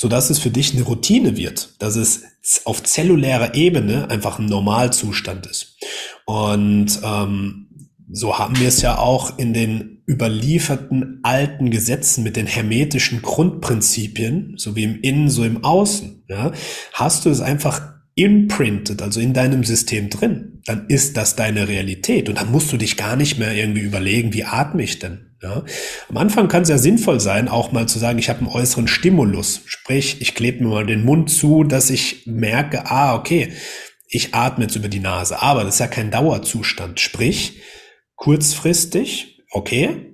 so dass es für dich eine Routine wird, dass es auf zellulärer Ebene einfach ein Normalzustand ist. Und ähm, so haben wir es ja auch in den überlieferten alten Gesetzen mit den hermetischen Grundprinzipien, so wie im Innen, so im Außen. Ja, hast du es einfach imprinted, also in deinem System drin, dann ist das deine Realität. Und dann musst du dich gar nicht mehr irgendwie überlegen, wie atme ich denn? Ja. Am Anfang kann es ja sinnvoll sein, auch mal zu sagen, ich habe einen äußeren Stimulus. Sprich, ich klebe mir mal den Mund zu, dass ich merke, ah, okay, ich atme jetzt über die Nase. Aber das ist ja kein Dauerzustand. Sprich, kurzfristig, okay,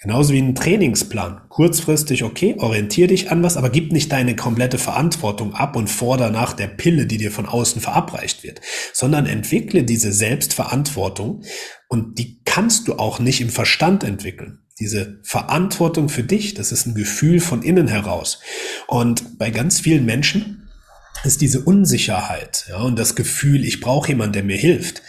Genauso wie ein Trainingsplan. Kurzfristig, okay, orientier dich an was, aber gib nicht deine komplette Verantwortung ab und forder nach der Pille, die dir von außen verabreicht wird, sondern entwickle diese Selbstverantwortung und die kannst du auch nicht im Verstand entwickeln. Diese Verantwortung für dich, das ist ein Gefühl von innen heraus. Und bei ganz vielen Menschen ist diese Unsicherheit ja, und das Gefühl, ich brauche jemanden, der mir hilft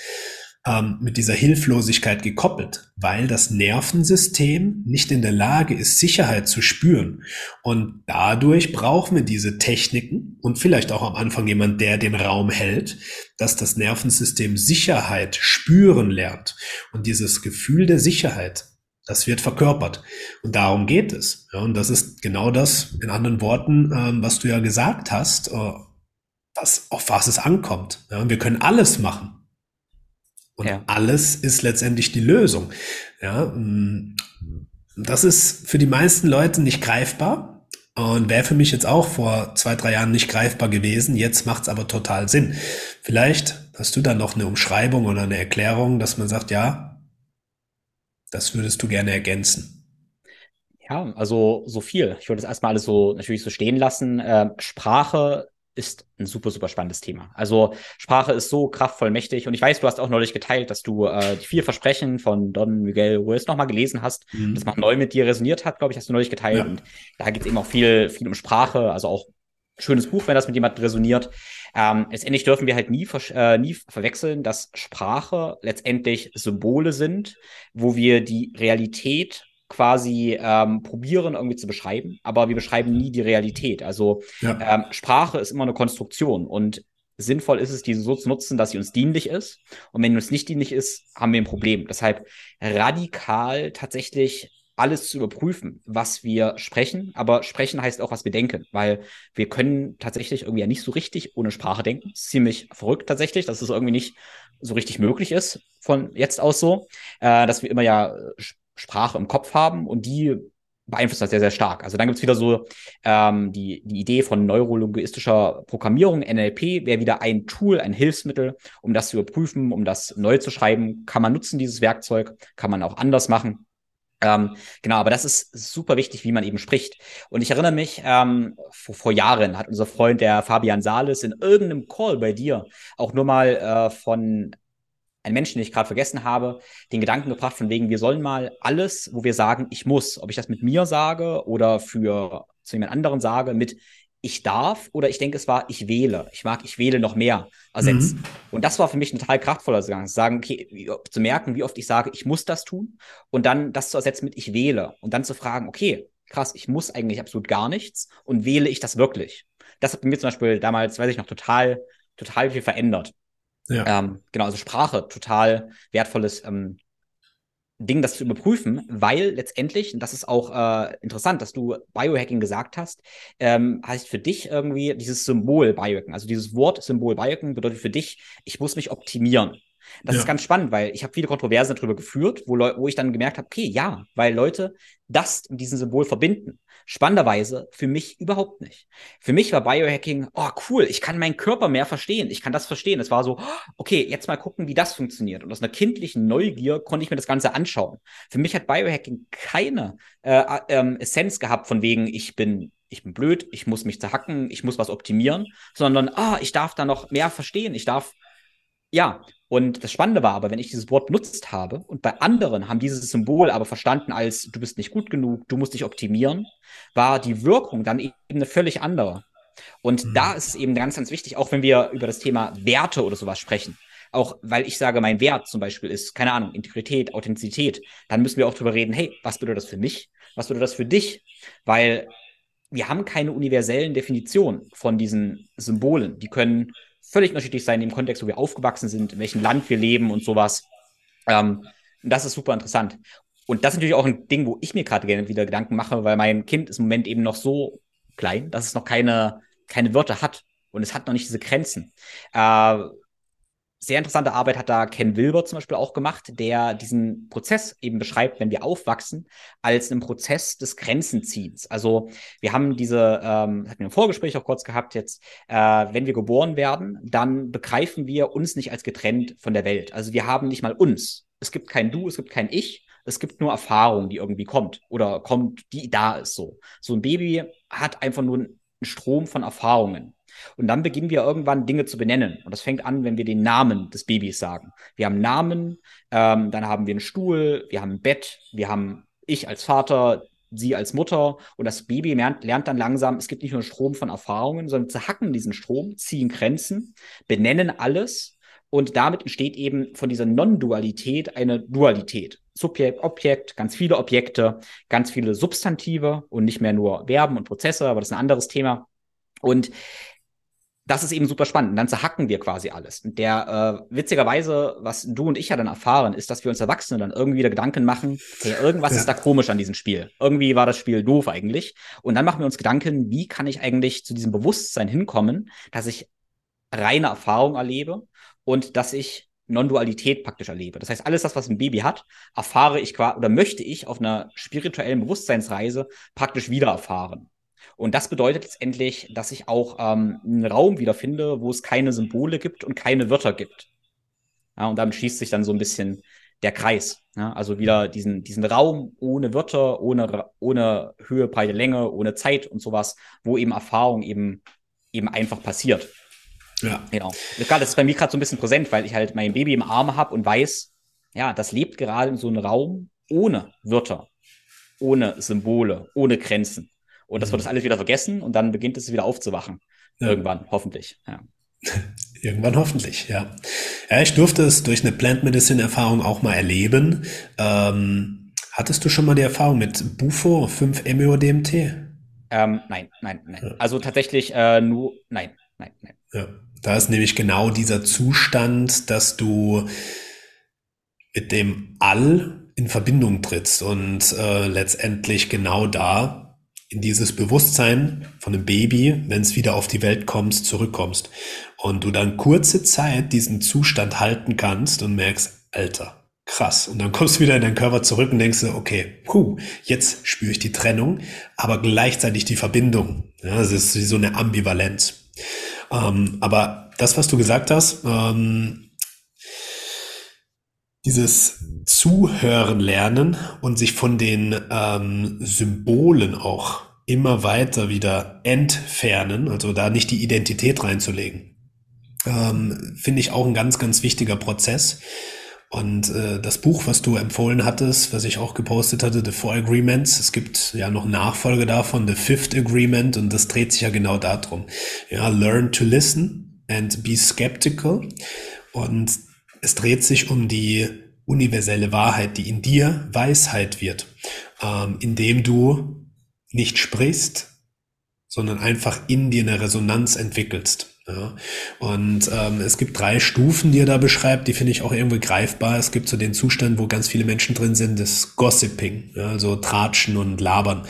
ähm, mit dieser Hilflosigkeit gekoppelt, weil das Nervensystem nicht in der Lage ist, Sicherheit zu spüren. Und dadurch brauchen wir diese Techniken und vielleicht auch am Anfang jemand, der den Raum hält, dass das Nervensystem Sicherheit spüren lernt. Und dieses Gefühl der Sicherheit, das wird verkörpert. Und darum geht es. Ja, und das ist genau das, in anderen Worten, ähm, was du ja gesagt hast, äh, was, auf was es ankommt. Ja, wir können alles machen. Und ja. alles ist letztendlich die Lösung. Ja, mm, das ist für die meisten Leute nicht greifbar und wäre für mich jetzt auch vor zwei, drei Jahren nicht greifbar gewesen. Jetzt macht es aber total Sinn. Vielleicht hast du dann noch eine Umschreibung oder eine Erklärung, dass man sagt, ja, das würdest du gerne ergänzen. Ja, also so viel. Ich würde das erstmal alles so natürlich so stehen lassen. Äh, Sprache ist ein super, super spannendes Thema. Also Sprache ist so kraftvoll mächtig und ich weiß, du hast auch neulich geteilt, dass du äh, die vier Versprechen von Don Miguel Ruiz nochmal gelesen hast, mhm. das mal neu mit dir resoniert hat, glaube ich, hast du neulich geteilt. Ja. Und da geht es eben auch viel, viel um Sprache, also auch schönes Buch, wenn das mit jemandem resoniert. Ähm, letztendlich dürfen wir halt nie, äh, nie verwechseln, dass Sprache letztendlich Symbole sind, wo wir die Realität quasi ähm, probieren irgendwie zu beschreiben, aber wir beschreiben nie die Realität. Also ja. ähm, Sprache ist immer eine Konstruktion und sinnvoll ist es, diese so zu nutzen, dass sie uns dienlich ist. Und wenn uns nicht dienlich ist, haben wir ein Problem. Deshalb radikal tatsächlich alles zu überprüfen, was wir sprechen. Aber sprechen heißt auch, was wir denken, weil wir können tatsächlich irgendwie ja nicht so richtig ohne Sprache denken. ziemlich verrückt tatsächlich, dass es irgendwie nicht so richtig möglich ist von jetzt aus so, äh, dass wir immer ja Sprache im Kopf haben und die beeinflusst das sehr, sehr stark. Also dann gibt es wieder so ähm, die, die Idee von neurolinguistischer Programmierung, NLP, wäre wieder ein Tool, ein Hilfsmittel, um das zu überprüfen, um das neu zu schreiben. Kann man nutzen, dieses Werkzeug, kann man auch anders machen. Ähm, genau, aber das ist super wichtig, wie man eben spricht. Und ich erinnere mich, ähm, vor, vor Jahren hat unser Freund, der Fabian Sales, in irgendeinem Call bei dir auch nur mal äh, von einen Menschen, den ich gerade vergessen habe, den Gedanken gebracht von wegen, wir sollen mal alles, wo wir sagen, ich muss, ob ich das mit mir sage oder für zu jemand anderen sage, mit ich darf oder ich denke, es war ich wähle. Ich mag, ich wähle noch mehr ersetzen. Mhm. Und das war für mich ein total kraftvoller Gang. Zu sagen, okay, wie, zu merken, wie oft ich sage, ich muss das tun und dann das zu ersetzen mit ich wähle und dann zu fragen, okay, krass, ich muss eigentlich absolut gar nichts und wähle ich das wirklich? Das hat mir zum Beispiel damals, weiß ich noch, total, total viel verändert. Ja. Ähm, genau, also Sprache, total wertvolles ähm, Ding, das zu überprüfen, weil letztendlich, und das ist auch äh, interessant, dass du Biohacking gesagt hast, ähm, heißt für dich irgendwie dieses Symbol Biohacking, also dieses Wort Symbol Biohacking bedeutet für dich, ich muss mich optimieren. Das ja. ist ganz spannend, weil ich habe viele Kontroversen darüber geführt, wo, wo ich dann gemerkt habe, okay, ja, weil Leute das mit diesem Symbol verbinden. Spannenderweise für mich überhaupt nicht. Für mich war Biohacking, oh cool, ich kann meinen Körper mehr verstehen, ich kann das verstehen. Es war so, okay, jetzt mal gucken, wie das funktioniert. Und aus einer kindlichen Neugier konnte ich mir das Ganze anschauen. Für mich hat Biohacking keine äh, äh, Essenz gehabt von wegen, ich bin ich bin blöd, ich muss mich zerhacken, ich muss was optimieren, sondern ah, ich darf da noch mehr verstehen, ich darf ja, und das Spannende war aber, wenn ich dieses Wort benutzt habe und bei anderen haben dieses Symbol aber verstanden als du bist nicht gut genug, du musst dich optimieren, war die Wirkung dann eben eine völlig andere. Und mhm. da ist es eben ganz, ganz wichtig, auch wenn wir über das Thema Werte oder sowas sprechen. Auch weil ich sage, mein Wert zum Beispiel ist, keine Ahnung, Integrität, Authentizität, dann müssen wir auch drüber reden, hey, was bedeutet das für mich? Was bedeutet das für dich? Weil wir haben keine universellen Definitionen von diesen Symbolen. Die können völlig unterschiedlich sein im Kontext, wo wir aufgewachsen sind, in welchem Land wir leben und sowas. Ähm, das ist super interessant. Und das ist natürlich auch ein Ding, wo ich mir gerade gerne wieder Gedanken mache, weil mein Kind ist im Moment eben noch so klein, dass es noch keine, keine Wörter hat. Und es hat noch nicht diese Grenzen. Äh, sehr interessante Arbeit hat da Ken Wilber zum Beispiel auch gemacht, der diesen Prozess eben beschreibt, wenn wir aufwachsen, als einen Prozess des Grenzenziehens. Also wir haben diese, ähm, hatten wir im Vorgespräch auch kurz gehabt jetzt, äh, wenn wir geboren werden, dann begreifen wir uns nicht als getrennt von der Welt. Also wir haben nicht mal uns. Es gibt kein Du, es gibt kein Ich, Es gibt nur Erfahrung, die irgendwie kommt oder kommt, die da ist so. So ein Baby hat einfach nur einen Strom von Erfahrungen. Und dann beginnen wir irgendwann Dinge zu benennen. Und das fängt an, wenn wir den Namen des Babys sagen. Wir haben Namen, ähm, dann haben wir einen Stuhl, wir haben ein Bett, wir haben ich als Vater, sie als Mutter und das Baby lernt, lernt dann langsam, es gibt nicht nur einen Strom von Erfahrungen, sondern zerhacken diesen Strom, ziehen Grenzen, benennen alles und damit entsteht eben von dieser Non-Dualität eine Dualität. Subjekt, Objekt, ganz viele Objekte, ganz viele Substantive und nicht mehr nur Verben und Prozesse, aber das ist ein anderes Thema. Und das ist eben super spannend. Und dann zerhacken wir quasi alles. Und der, äh, witzigerweise, was du und ich ja dann erfahren, ist, dass wir uns Erwachsene dann irgendwie wieder Gedanken machen, hey, irgendwas ja. ist da komisch an diesem Spiel. Irgendwie war das Spiel doof eigentlich. Und dann machen wir uns Gedanken, wie kann ich eigentlich zu diesem Bewusstsein hinkommen, dass ich reine Erfahrung erlebe und dass ich Non-Dualität praktisch erlebe. Das heißt, alles das, was ein Baby hat, erfahre ich quasi oder möchte ich auf einer spirituellen Bewusstseinsreise praktisch wieder erfahren. Und das bedeutet letztendlich, dass ich auch ähm, einen Raum wiederfinde, wo es keine Symbole gibt und keine Wörter gibt. Ja, und damit schließt sich dann so ein bisschen der Kreis. Ja, also wieder diesen, diesen Raum ohne Wörter, ohne, ohne Höhe, Breite, Länge, ohne Zeit und sowas, wo eben Erfahrung eben, eben einfach passiert. Ja. Genau. Das ist bei mir gerade so ein bisschen präsent, weil ich halt mein Baby im Arm habe und weiß, ja, das lebt gerade in so einem Raum ohne Wörter, ohne Symbole, ohne Grenzen. Und das wird mhm. das alles wieder vergessen und dann beginnt es wieder aufzuwachen. Ja. Irgendwann, hoffentlich. Ja. Irgendwann hoffentlich, ja. Ja, ich durfte es durch eine Plant Medicine Erfahrung auch mal erleben. Ähm, hattest du schon mal die Erfahrung mit Bufo 5-MeO-DMT? Ähm, nein, nein, nein. Ja. Also tatsächlich äh, nur, nein, nein, nein. Ja, da ist nämlich genau dieser Zustand, dass du mit dem All in Verbindung trittst und äh, letztendlich genau da in dieses Bewusstsein von einem Baby, wenn es wieder auf die Welt kommst, zurückkommst. Und du dann kurze Zeit diesen Zustand halten kannst und merkst, Alter, krass. Und dann kommst du wieder in deinen Körper zurück und denkst, okay, puh, jetzt spüre ich die Trennung, aber gleichzeitig die Verbindung. Ja, das ist so eine Ambivalenz. Ähm, aber das, was du gesagt hast, ähm, dieses Zuhören lernen und sich von den ähm, Symbolen auch immer weiter wieder entfernen, also da nicht die Identität reinzulegen, ähm, finde ich auch ein ganz, ganz wichtiger Prozess. Und äh, das Buch, was du empfohlen hattest, was ich auch gepostet hatte, The Four Agreements, es gibt ja noch Nachfolge davon, The Fifth Agreement, und das dreht sich ja genau darum. Ja, learn to listen and be skeptical. Und es dreht sich um die universelle Wahrheit, die in dir Weisheit wird, ähm, indem du nicht sprichst, sondern einfach in dir eine Resonanz entwickelst. Ja. Und ähm, es gibt drei Stufen, die er da beschreibt, die finde ich auch irgendwie greifbar. Es gibt so den Zustand, wo ganz viele Menschen drin sind, das Gossiping, ja, also Tratschen und Labern.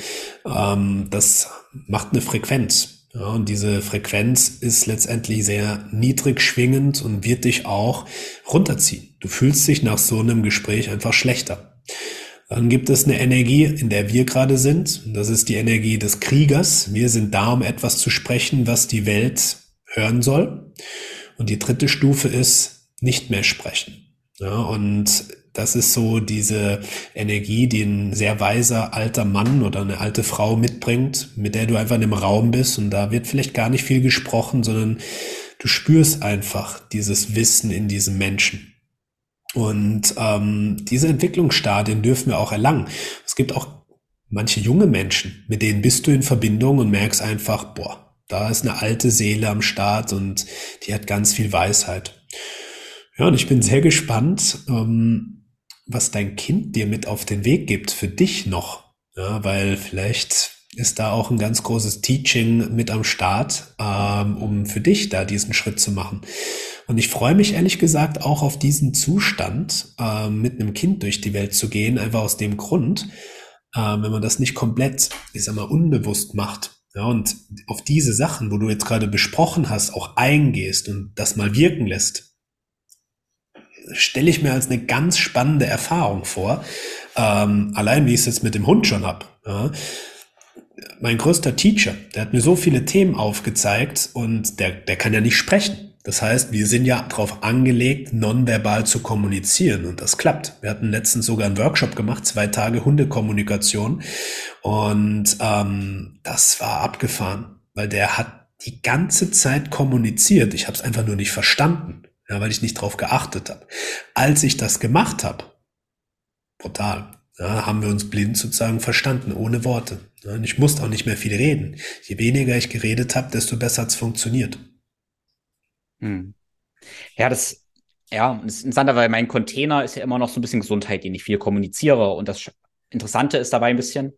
Ähm, das macht eine Frequenz. Ja, und diese Frequenz ist letztendlich sehr niedrig schwingend und wird dich auch runterziehen. Du fühlst dich nach so einem Gespräch einfach schlechter. Dann gibt es eine Energie, in der wir gerade sind. Das ist die Energie des Kriegers. Wir sind da, um etwas zu sprechen, was die Welt hören soll. Und die dritte Stufe ist nicht mehr sprechen. Ja, und das ist so diese Energie, die ein sehr weiser alter Mann oder eine alte Frau mitbringt, mit der du einfach in einem Raum bist und da wird vielleicht gar nicht viel gesprochen, sondern du spürst einfach dieses Wissen in diesem Menschen. Und ähm, diese Entwicklungsstadien dürfen wir auch erlangen. Es gibt auch manche junge Menschen, mit denen bist du in Verbindung und merkst einfach, boah, da ist eine alte Seele am Start und die hat ganz viel Weisheit. Ja, und ich bin sehr gespannt, ähm, was dein Kind dir mit auf den Weg gibt, für dich noch. Ja, weil vielleicht ist da auch ein ganz großes Teaching mit am Start, ähm, um für dich da diesen Schritt zu machen. Und ich freue mich ehrlich gesagt auch auf diesen Zustand, ähm, mit einem Kind durch die Welt zu gehen, einfach aus dem Grund, ähm, wenn man das nicht komplett, ich sag mal, unbewusst macht. Ja, und auf diese Sachen, wo du jetzt gerade besprochen hast, auch eingehst und das mal wirken lässt, stelle ich mir als eine ganz spannende Erfahrung vor. Ähm, allein wie ich es jetzt mit dem Hund schon hab. Ja. Mein größter Teacher, der hat mir so viele Themen aufgezeigt und der, der kann ja nicht sprechen. Das heißt, wir sind ja darauf angelegt, nonverbal zu kommunizieren und das klappt. Wir hatten letztens sogar einen Workshop gemacht, zwei Tage Hundekommunikation und ähm, das war abgefahren, weil der hat die ganze Zeit kommuniziert. Ich habe es einfach nur nicht verstanden, ja, weil ich nicht drauf geachtet habe. Als ich das gemacht habe, brutal, ja, haben wir uns blind sozusagen verstanden, ohne Worte. Ja, und ich musste auch nicht mehr viel reden. Je weniger ich geredet habe, desto besser hat's funktioniert. Hm. Ja, das, ja, das ist interessant, weil mein Container ist ja immer noch so ein bisschen Gesundheit, den ich viel kommuniziere. Und das Interessante ist dabei ein bisschen,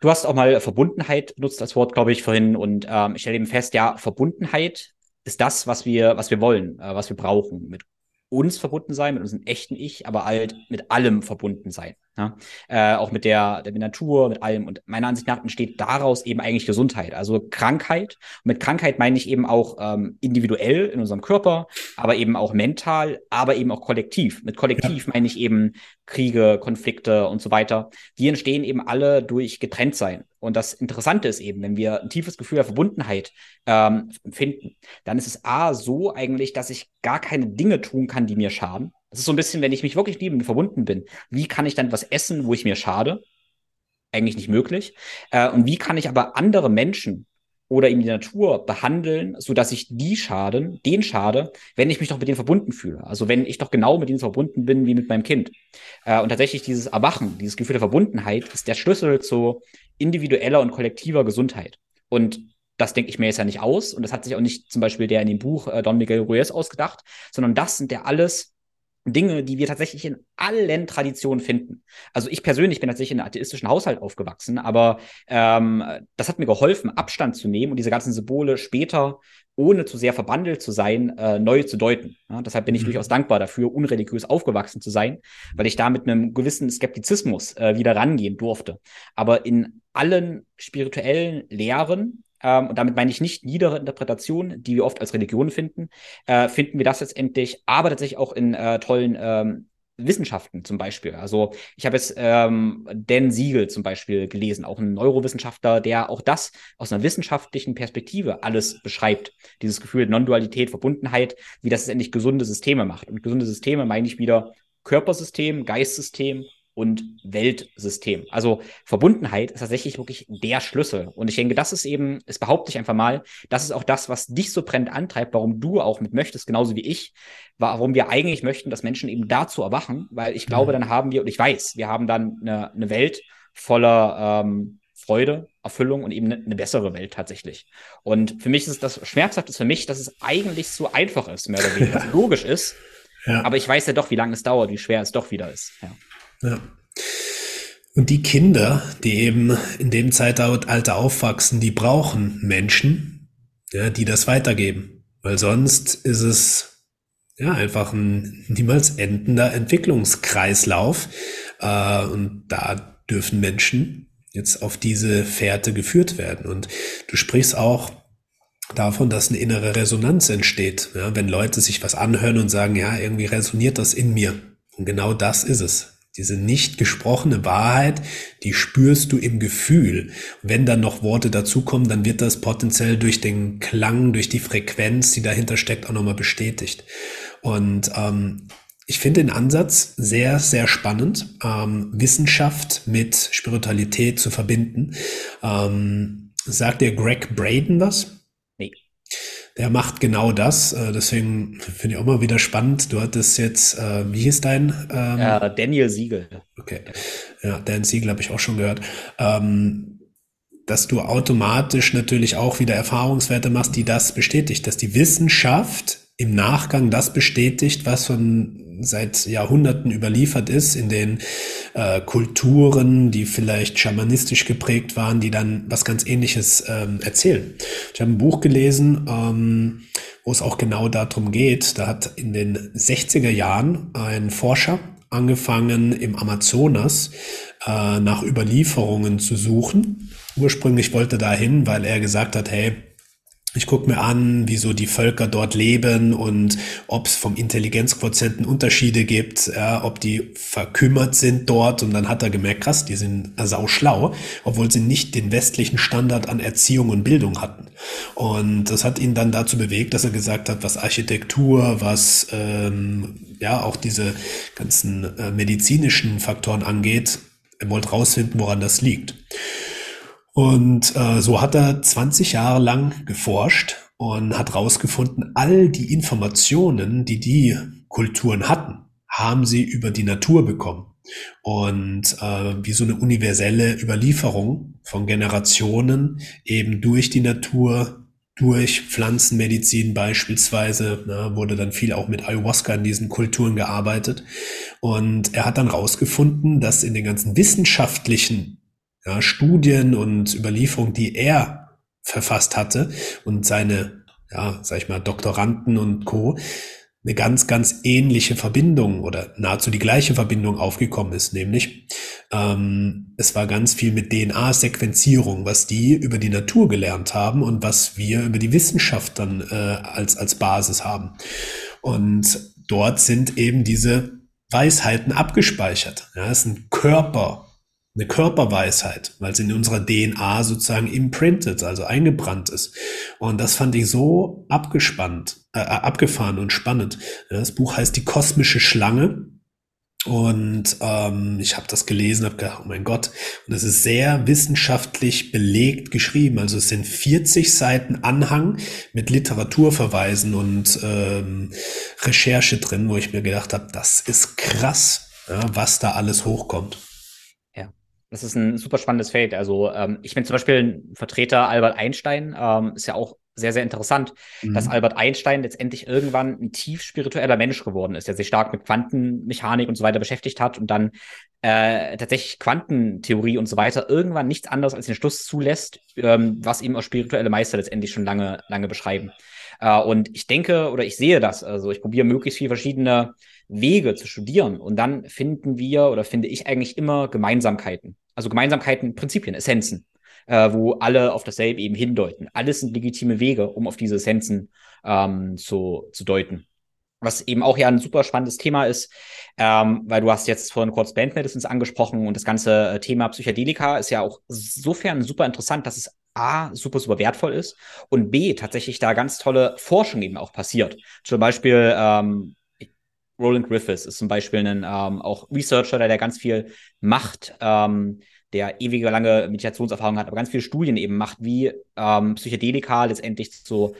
du hast auch mal Verbundenheit benutzt als Wort, glaube ich, vorhin. Und ähm, ich stelle eben fest, ja, Verbundenheit ist das, was wir, was wir wollen, äh, was wir brauchen. Mit uns verbunden sein, mit unserem echten Ich, aber halt mit allem verbunden sein. Ja? Äh, auch mit der, der Natur, mit allem. Und meiner Ansicht nach entsteht daraus eben eigentlich Gesundheit, also Krankheit. Und mit Krankheit meine ich eben auch ähm, individuell in unserem Körper, aber eben auch mental, aber eben auch kollektiv. Mit kollektiv ja. meine ich eben Kriege, Konflikte und so weiter. Die entstehen eben alle durch Getrenntsein. Und das Interessante ist eben, wenn wir ein tiefes Gefühl der Verbundenheit ähm, empfinden, dann ist es A so eigentlich, dass ich gar keine Dinge tun kann, die mir schaden. Das ist so ein bisschen, wenn ich mich wirklich liebe und verbunden bin, wie kann ich dann etwas essen, wo ich mir schade? Eigentlich nicht möglich. Äh, und wie kann ich aber andere Menschen oder eben die Natur behandeln, so dass ich die schaden, den schade, wenn ich mich doch mit denen verbunden fühle. Also wenn ich doch genau mit denen verbunden bin wie mit meinem Kind. Äh, und tatsächlich dieses Erwachen, dieses Gefühl der Verbundenheit ist der Schlüssel zu individueller und kollektiver Gesundheit. Und das denke ich mir jetzt ja nicht aus. Und das hat sich auch nicht zum Beispiel der in dem Buch äh, Don Miguel Ruiz ausgedacht, sondern das sind ja alles Dinge, die wir tatsächlich in allen Traditionen finden. Also ich persönlich bin tatsächlich in einem atheistischen Haushalt aufgewachsen, aber ähm, das hat mir geholfen, Abstand zu nehmen und diese ganzen Symbole später, ohne zu sehr verbandelt zu sein, äh, neu zu deuten. Ja, deshalb bin ich mhm. durchaus dankbar dafür, unreligiös aufgewachsen zu sein, weil ich da mit einem gewissen Skeptizismus äh, wieder rangehen durfte. Aber in allen spirituellen Lehren ähm, und damit meine ich nicht niedere Interpretationen, die wir oft als Religion finden, äh, finden wir das letztendlich, aber tatsächlich auch in äh, tollen ähm, Wissenschaften zum Beispiel. Also ich habe jetzt ähm, Dan Siegel zum Beispiel gelesen, auch ein Neurowissenschaftler, der auch das aus einer wissenschaftlichen Perspektive alles beschreibt. Dieses Gefühl Non-Dualität, Verbundenheit, wie das letztendlich gesunde Systeme macht. Und gesunde Systeme meine ich wieder Körpersystem, Geistsystem und Weltsystem. Also Verbundenheit ist tatsächlich wirklich der Schlüssel. Und ich denke, das ist eben, es behaupte ich einfach mal, das ist auch das, was dich so brennend antreibt, warum du auch mit möchtest, genauso wie ich, warum wir eigentlich möchten, dass Menschen eben dazu erwachen, weil ich glaube, mhm. dann haben wir, und ich weiß, wir haben dann eine, eine Welt voller ähm, Freude, Erfüllung und eben eine, bessere Welt tatsächlich. Und für mich ist das Schmerzhafte für mich, dass es eigentlich so einfach ist, mehr oder weniger, logisch ist. Ja. Aber ich weiß ja doch, wie lange es dauert, wie schwer es doch wieder ist. Ja. Ja. Und die Kinder, die eben in dem Zeitalter aufwachsen, die brauchen Menschen, ja, die das weitergeben. Weil sonst ist es ja einfach ein niemals endender Entwicklungskreislauf. Äh, und da dürfen Menschen jetzt auf diese Fährte geführt werden. Und du sprichst auch davon, dass eine innere Resonanz entsteht. Ja, wenn Leute sich was anhören und sagen, ja, irgendwie resoniert das in mir. Und genau das ist es. Diese nicht gesprochene Wahrheit, die spürst du im Gefühl. wenn dann noch Worte dazukommen, dann wird das potenziell durch den Klang, durch die Frequenz, die dahinter steckt, auch nochmal bestätigt. Und ähm, ich finde den Ansatz sehr, sehr spannend, ähm, Wissenschaft mit Spiritualität zu verbinden. Ähm, sagt dir Greg Braden was? Der macht genau das. Äh, deswegen finde ich auch mal wieder spannend. Du hattest jetzt, äh, wie hieß dein? Ähm, ja, Daniel Siegel. Okay. Ja, Dan Siegel habe ich auch schon gehört. Ähm, dass du automatisch natürlich auch wieder Erfahrungswerte machst, die das bestätigt, dass die Wissenschaft im Nachgang das bestätigt, was von seit Jahrhunderten überliefert ist in den äh, Kulturen, die vielleicht schamanistisch geprägt waren, die dann was ganz Ähnliches ähm, erzählen. Ich habe ein Buch gelesen, ähm, wo es auch genau darum geht. Da hat in den 60er Jahren ein Forscher angefangen, im Amazonas äh, nach Überlieferungen zu suchen. Ursprünglich wollte er dahin, weil er gesagt hat, hey, Ich gucke mir an, wie so die Völker dort leben und ob es vom Intelligenzquotienten Unterschiede gibt, ja, ob die verkümmert sind dort. Und dann hat er gemerkt, krass, die sind sau schlau, obwohl sie nicht den westlichen Standard an Erziehung und Bildung hatten. Und das hat ihn dann dazu bewegt, dass er gesagt hat, was Architektur, was ähm, ja auch diese ganzen äh, medizinischen Faktoren angeht, er wollte rausfinden, woran das liegt. Und äh, so hat er 20 Jahre lang geforscht und hat rausgefunden, all die Informationen, die die Kulturen hatten, haben sie über die Natur bekommen. Und äh, wie so eine universelle Überlieferung von Generationen eben durch die Natur, durch Pflanzenmedizin beispielsweise, ne, wurde dann viel auch mit Ayahuasca in diesen Kulturen gearbeitet. Und er hat dann rausgefunden, dass in den ganzen wissenschaftlichen ja, Studien und Überlieferungen, die er verfasst hatte und seine, ja, sag ich mal, Doktoranden und Co. eine ganz, ganz ähnliche Verbindung oder nahezu die gleiche Verbindung aufgekommen ist, nämlich ähm, es war ganz viel mit DNA-Sequenzierung, was die über die Natur gelernt haben und was wir über die Wissenschaft dann äh, als, als Basis haben. Und dort sind eben diese Weisheiten abgespeichert. Ja, es sind Körper, eine Körperweisheit, weil es in unserer DNA sozusagen imprinted, also eingebrannt ist. Und das fand ich so abgespannt, äh, abgefahren und spannend. Das Buch heißt Die kosmische Schlange. Und ähm, ich habe das gelesen, habe gedacht, oh mein Gott, und es ist sehr wissenschaftlich belegt geschrieben. Also es sind 40 Seiten Anhang mit Literaturverweisen und ähm, Recherche drin, wo ich mir gedacht habe, das ist krass, ja, was da alles hochkommt. Das ist ein super spannendes Feld. Also ähm, ich bin zum Beispiel ein Vertreter Albert Einstein, ähm, ist ja auch sehr, sehr interessant, mhm. dass Albert Einstein letztendlich irgendwann ein tief spiritueller Mensch geworden ist, der sich stark mit Quantenmechanik und so weiter beschäftigt hat und dann äh, tatsächlich Quantentheorie und so weiter irgendwann nichts anderes als den Schluss zulässt, ähm, was ihm auch spirituelle Meister letztendlich schon lange, lange beschreiben. Äh, und ich denke oder ich sehe das, also ich probiere möglichst viele verschiedene Wege zu studieren und dann finden wir oder finde ich eigentlich immer Gemeinsamkeiten. Also Gemeinsamkeiten, Prinzipien, Essenzen, äh, wo alle auf dasselbe eben hindeuten. Alles sind legitime Wege, um auf diese Essenzen ähm, zu, zu deuten. Was eben auch ja ein super spannendes Thema ist, ähm, weil du hast jetzt vorhin kurz Band Medicines angesprochen und das ganze äh, Thema Psychedelika ist ja auch sofern super interessant, dass es A, super, super wertvoll ist und B, tatsächlich da ganz tolle Forschung eben auch passiert. Zum Beispiel ähm, Roland Griffiths ist zum Beispiel ein ähm, auch Researcher, der, der ganz viel macht, ähm, der ewige lange Meditationserfahrung hat, aber ganz viele Studien eben macht, wie ähm, Psychedelika letztendlich zu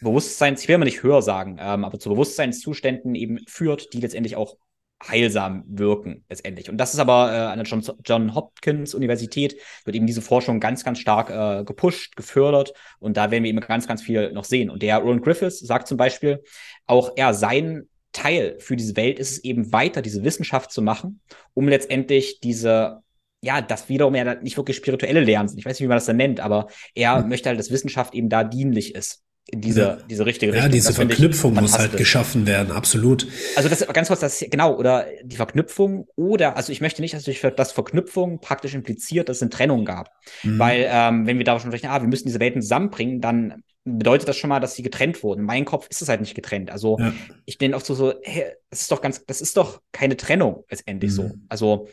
Bewusstseins, ich will mal nicht höher sagen, ähm, aber zu Bewusstseinszuständen eben führt, die letztendlich auch heilsam wirken letztendlich. Und das ist aber äh, an der John, John Hopkins Universität wird eben diese Forschung ganz, ganz stark äh, gepusht, gefördert und da werden wir eben ganz, ganz viel noch sehen. Und der Roland Griffiths sagt zum Beispiel, auch er sein Teil für diese Welt ist es eben weiter, diese Wissenschaft zu machen, um letztendlich diese ja, das wiederum ja nicht wirklich spirituelle Lernen sind. Ich weiß nicht, wie man das dann nennt, aber er mhm. möchte halt, dass Wissenschaft eben da dienlich ist diese, ja. diese richtige Richtung. Ja, diese Verknüpfung muss halt geschaffen werden, absolut. Also das ganz kurz, das genau, oder die Verknüpfung oder, also ich möchte nicht, dass durch das Verknüpfung praktisch impliziert, dass es eine Trennung gab. Mhm. Weil, ähm, wenn wir da schon sprechen, ah, wir müssen diese Welten zusammenbringen, dann bedeutet das schon mal, dass sie getrennt wurden. In meinem Kopf ist es halt nicht getrennt. Also ja. ich bin oft so, so, hey, das ist doch ganz, das ist doch keine Trennung letztendlich mhm. so. Also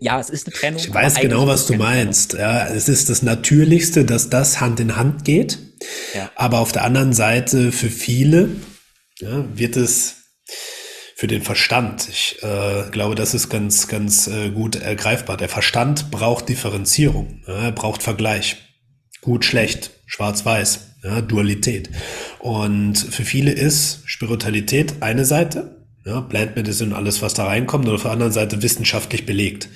ja, es ist eine Trennung. Ich weiß genau, was du meinst. Ja, es ist das Natürlichste, dass das Hand in Hand geht. Ja. Aber auf der anderen Seite für viele ja, wird es für den Verstand. Ich äh, glaube, das ist ganz, ganz äh, gut ergreifbar. Der Verstand braucht Differenzierung, ja, er braucht Vergleich. Gut, schlecht, schwarz-weiß, ja, Dualität. Und für viele ist Spiritualität eine Seite ja, Plant Medicine und alles, was da reinkommt, und auf der anderen Seite wissenschaftlich belegt.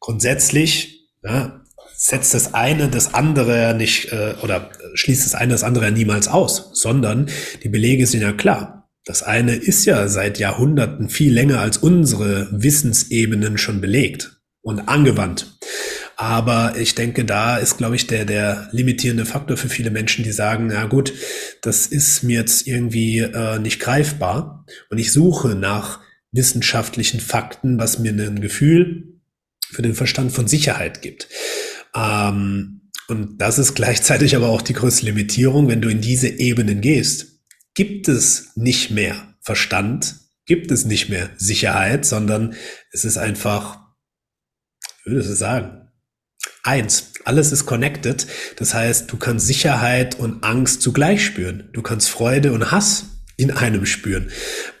Grundsätzlich ja, setzt das eine das andere nicht äh, oder schließt das eine das andere niemals aus, sondern die Belege sind ja klar. Das eine ist ja seit Jahrhunderten viel länger als unsere Wissensebenen schon belegt und angewandt. Aber ich denke, da ist, glaube ich, der, der limitierende Faktor für viele Menschen, die sagen, na gut, das ist mir jetzt irgendwie äh, nicht greifbar. Und ich suche nach wissenschaftlichen Fakten, was mir ein Gefühl für den Verstand von Sicherheit gibt. Ähm, Und das ist gleichzeitig aber auch die größte Limitierung, wenn du in diese Ebenen gehst. Gibt es nicht mehr Verstand, gibt es nicht mehr Sicherheit, sondern es ist einfach, ich würde es sagen, eins. Alles ist connected. Das heißt, du kannst Sicherheit und Angst zugleich spüren. Du kannst Freude und Hass in einem spüren,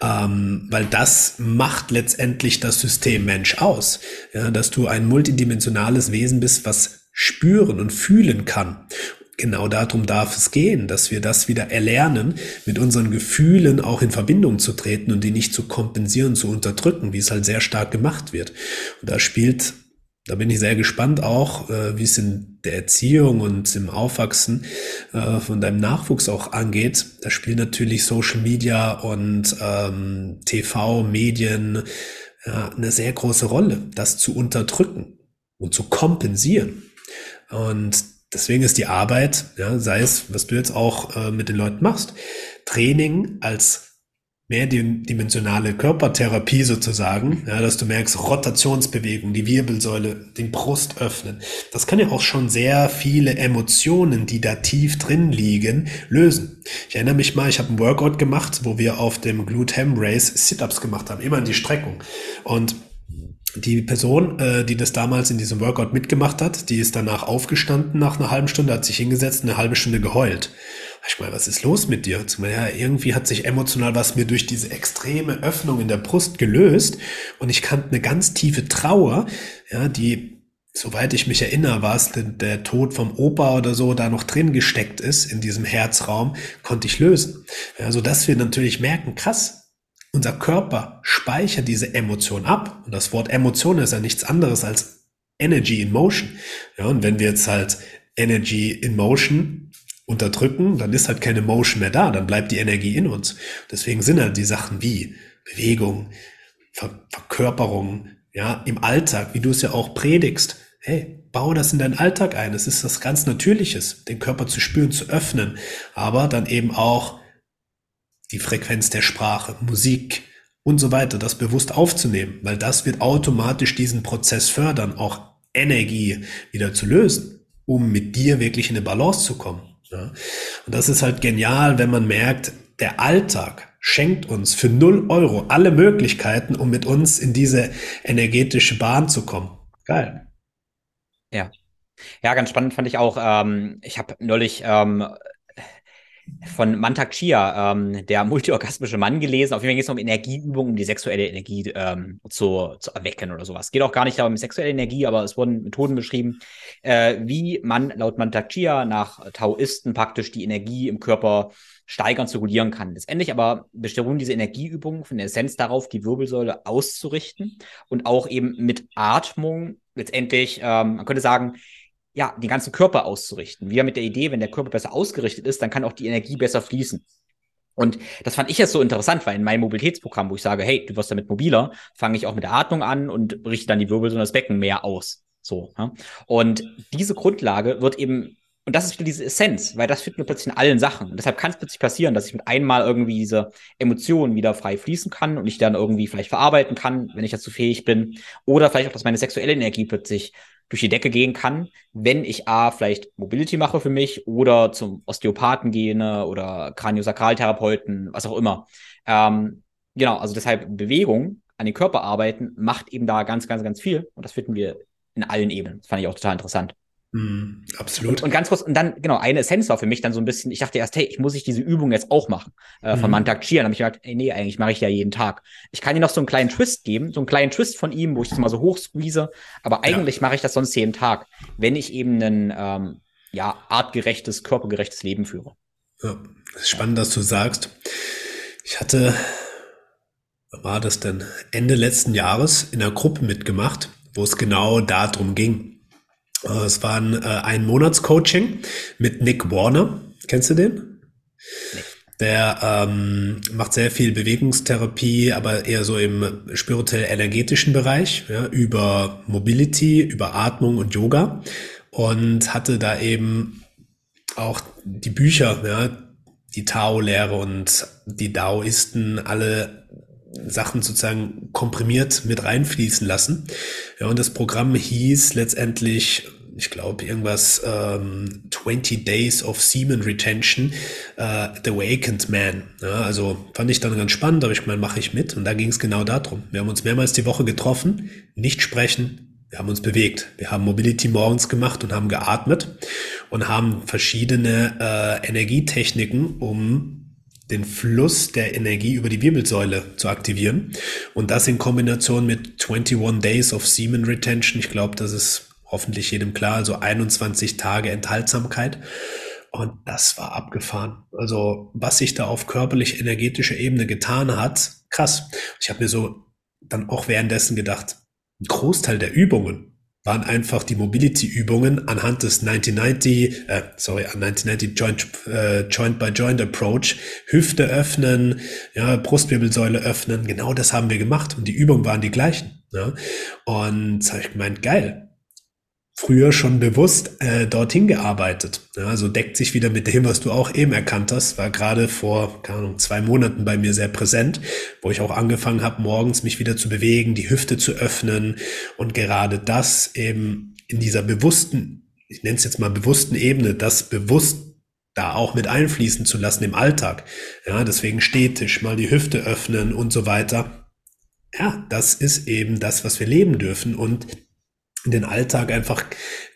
ähm, weil das macht letztendlich das System Mensch aus, ja, dass du ein multidimensionales Wesen bist, was spüren und fühlen kann. Genau darum darf es gehen, dass wir das wieder erlernen, mit unseren Gefühlen auch in Verbindung zu treten und die nicht zu kompensieren, zu unterdrücken, wie es halt sehr stark gemacht wird. Und da spielt da bin ich sehr gespannt auch, äh, wie es in der Erziehung und im Aufwachsen äh, von deinem Nachwuchs auch angeht. Da spielen natürlich Social Media und ähm, TV, Medien ja, eine sehr große Rolle, das zu unterdrücken und zu kompensieren. Und deswegen ist die Arbeit, ja, sei es, was du jetzt auch äh, mit den Leuten machst, Training als mehrdimensionale Körpertherapie sozusagen, ja, dass du merkst, Rotationsbewegung, die Wirbelsäule, den Brust öffnen. Das kann ja auch schon sehr viele Emotionen, die da tief drin liegen, lösen. Ich erinnere mich mal, ich habe einen Workout gemacht, wo wir auf dem Glute Ham Race Sit-ups gemacht haben, immer in die Streckung. Und die Person, äh, die das damals in diesem Workout mitgemacht hat, die ist danach aufgestanden nach einer halben Stunde, hat sich hingesetzt, eine halbe Stunde geheult. Ich meine, was ist los mit dir? Ja, irgendwie hat sich emotional was mir durch diese extreme Öffnung in der Brust gelöst und ich kannte eine ganz tiefe Trauer, ja, die, soweit ich mich erinnere, war es der Tod vom Opa oder so, da noch drin gesteckt ist in diesem Herzraum, konnte ich lösen. Ja, so dass wir natürlich merken, krass, unser Körper speichert diese Emotion ab. Und das Wort Emotion ist ja nichts anderes als Energy in Motion. Ja, und wenn wir jetzt halt Energy in Motion unterdrücken, dann ist halt keine Motion mehr da, dann bleibt die Energie in uns. Deswegen sind halt die Sachen wie Bewegung, Ver Verkörperung, ja, im Alltag, wie du es ja auch predigst. Hey, baue das in deinen Alltag ein. Es ist was ganz Natürliches, den Körper zu spüren, zu öffnen, aber dann eben auch die Frequenz der Sprache, Musik und so weiter, das bewusst aufzunehmen, weil das wird automatisch diesen Prozess fördern, auch Energie wieder zu lösen, um mit dir wirklich in eine Balance zu kommen. Ja? Und das ist halt genial, wenn man merkt, der Alltag schenkt uns für 0 Euro alle Möglichkeiten, um mit uns in diese energetische Bahn zu kommen. Geil. Ja. Ja, ganz spannend fand ich auch. Ähm, ich habe neulich ähm, von Mantak Chia, ähm, der multiorgasmische Mann, gelesen. Auf jeden Fall geht es um Energieübungen, um die sexuelle Energie ähm, zu, zu erwecken oder sowas. Geht auch gar nicht darum, sexuelle Energie, aber es wurden Methoden beschrieben, äh, wie man laut Mantak Chia nach Taoisten praktisch die Energie im Körper steigern, zu regulieren kann. Letztendlich aber beruhen diese Energieübungen von der Essenz darauf, die Wirbelsäule auszurichten und auch eben mit Atmung letztendlich, ähm, man könnte sagen, ja, den ganzen Körper auszurichten. Wir mit der Idee, wenn der Körper besser ausgerichtet ist, dann kann auch die Energie besser fließen. Und das fand ich jetzt so interessant, weil in meinem Mobilitätsprogramm, wo ich sage, hey, du wirst damit mobiler, fange ich auch mit der Atmung an und richte dann die Wirbel und das Becken mehr aus. So. Ja? Und diese Grundlage wird eben, und das ist wieder diese Essenz, weil das findet man plötzlich in allen Sachen. Und deshalb kann es plötzlich passieren, dass ich mit einmal irgendwie diese Emotionen wieder frei fließen kann und ich dann irgendwie vielleicht verarbeiten kann, wenn ich dazu fähig bin. Oder vielleicht auch, dass meine sexuelle Energie plötzlich durch die Decke gehen kann, wenn ich A, vielleicht Mobility mache für mich oder zum Osteopathen gehe oder Kraniosakraltherapeuten, was auch immer. Ähm, genau, also deshalb Bewegung an den Körper arbeiten macht eben da ganz, ganz, ganz viel und das finden wir in allen Ebenen. Das fand ich auch total interessant. Mm, absolut. Und, und, ganz kurz, und dann, genau, eine Essenz war für mich dann so ein bisschen, ich dachte erst, hey, ich muss ich diese Übung jetzt auch machen, äh, von mhm. Mantak Chia. Dann habe ich gedacht, ey, nee, eigentlich mache ich ja jeden Tag. Ich kann dir noch so einen kleinen Twist geben, so einen kleinen Twist von ihm, wo ich das mal so hochsqueeze, aber eigentlich ja. mache ich das sonst jeden Tag, wenn ich eben ein, ähm, ja, artgerechtes, körpergerechtes Leben führe. Ja, das ist spannend, dass du sagst. Ich hatte, war das denn, Ende letzten Jahres in einer Gruppe mitgemacht, wo es genau darum ging es war ein, äh, ein Monatscoaching mit Nick Warner. Kennst du den? Nee. Der ähm, macht sehr viel Bewegungstherapie, aber eher so im spirituell-energetischen Bereich, ja, über Mobility, über Atmung und Yoga. Und hatte da eben auch die Bücher, ja, die Tao-Lehre und die Daoisten alle Sachen sozusagen komprimiert mit reinfließen lassen. Ja, und das Programm hieß letztendlich ich glaube, irgendwas ähm, 20 Days of Semen Retention, äh, The Awakened Man. Ja, also fand ich dann ganz spannend, aber ich meine, mache ich mit. Und da ging es genau darum. Wir haben uns mehrmals die Woche getroffen, nicht sprechen, wir haben uns bewegt. Wir haben Mobility morgens gemacht und haben geatmet und haben verschiedene äh, Energietechniken, um den Fluss der Energie über die Wirbelsäule zu aktivieren. Und das in Kombination mit 21 Days of Semen Retention. Ich glaube, das ist hoffentlich jedem klar. Also 21 Tage Enthaltsamkeit. Und das war abgefahren. Also was sich da auf körperlich-energetischer Ebene getan hat, krass. Ich habe mir so dann auch währenddessen gedacht, ein Großteil der Übungen waren einfach die Mobility-Übungen anhand des 1990, äh, sorry, 1990 Joint, äh, Joint by Joint Approach, Hüfte öffnen, ja, Brustwirbelsäule öffnen, genau das haben wir gemacht und die Übungen waren die gleichen. Ja? Und habe ich gemeint, geil, früher schon bewusst äh, dorthin gearbeitet. Ja, also deckt sich wieder mit dem, was du auch eben erkannt hast, war gerade vor keine Ahnung, zwei Monaten bei mir sehr präsent, wo ich auch angefangen habe, morgens mich wieder zu bewegen, die Hüfte zu öffnen und gerade das eben in dieser bewussten, ich nenne es jetzt mal bewussten Ebene, das bewusst da auch mit einfließen zu lassen im Alltag. Ja, deswegen stetisch mal die Hüfte öffnen und so weiter. Ja, das ist eben das, was wir leben dürfen und in den Alltag einfach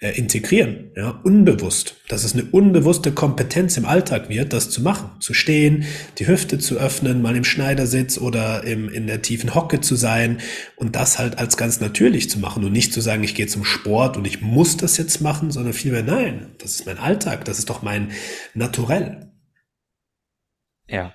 äh, integrieren, ja, unbewusst. Dass es eine unbewusste Kompetenz im Alltag wird, das zu machen, zu stehen, die Hüfte zu öffnen, mal im Schneidersitz oder im, in der tiefen Hocke zu sein und das halt als ganz natürlich zu machen und nicht zu sagen, ich gehe zum Sport und ich muss das jetzt machen, sondern vielmehr nein, das ist mein Alltag, das ist doch mein Naturell. Ja,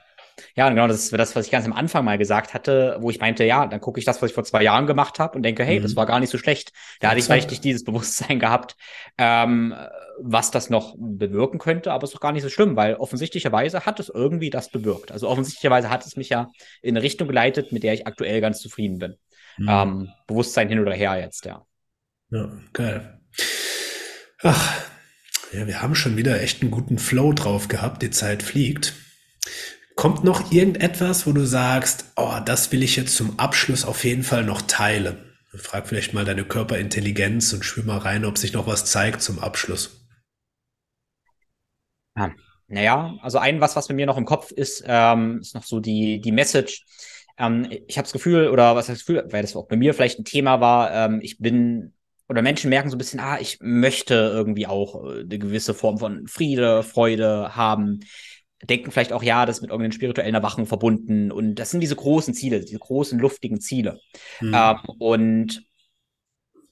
ja, genau, das ist das, was ich ganz am Anfang mal gesagt hatte, wo ich meinte, ja, dann gucke ich das, was ich vor zwei Jahren gemacht habe und denke, hey, mhm. das war gar nicht so schlecht. Da hatte ich richtig dieses Bewusstsein gehabt, ähm, was das noch bewirken könnte, aber es ist doch gar nicht so schlimm, weil offensichtlicherweise hat es irgendwie das bewirkt. Also offensichtlicherweise hat es mich ja in eine Richtung geleitet, mit der ich aktuell ganz zufrieden bin. Mhm. Ähm, Bewusstsein hin oder her jetzt, ja. Ja, geil. Ach, ja, wir haben schon wieder echt einen guten Flow drauf gehabt. Die Zeit fliegt. Kommt noch irgendetwas, wo du sagst, oh, das will ich jetzt zum Abschluss auf jeden Fall noch teilen? Frag vielleicht mal deine Körperintelligenz und spür mal rein, ob sich noch was zeigt zum Abschluss. Ja, naja, also ein was, was bei mir noch im Kopf ist, ähm, ist noch so die, die Message. Ähm, ich habe das Gefühl, oder was das Gefühl, weil das auch bei mir vielleicht ein Thema war, ähm, ich bin oder Menschen merken so ein bisschen, ah, ich möchte irgendwie auch äh, eine gewisse Form von Friede, Freude haben denken vielleicht auch, ja, das ist mit irgendeinen spirituellen Erwachen verbunden. Und das sind diese großen Ziele, diese großen, luftigen Ziele. Mhm. Ähm, und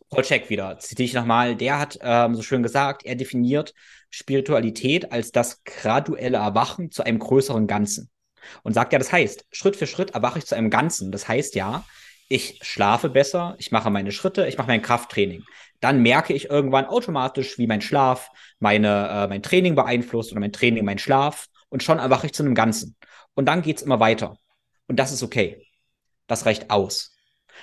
Paul Check wieder, zitiere ich nochmal, der hat ähm, so schön gesagt, er definiert Spiritualität als das graduelle Erwachen zu einem größeren Ganzen. Und sagt ja, das heißt, Schritt für Schritt erwache ich zu einem Ganzen. Das heißt ja, ich schlafe besser, ich mache meine Schritte, ich mache mein Krafttraining. Dann merke ich irgendwann automatisch, wie mein Schlaf meine, äh, mein Training beeinflusst oder mein Training mein Schlaf und schon erwache ich zu einem Ganzen. Und dann geht es immer weiter. Und das ist okay. Das reicht aus.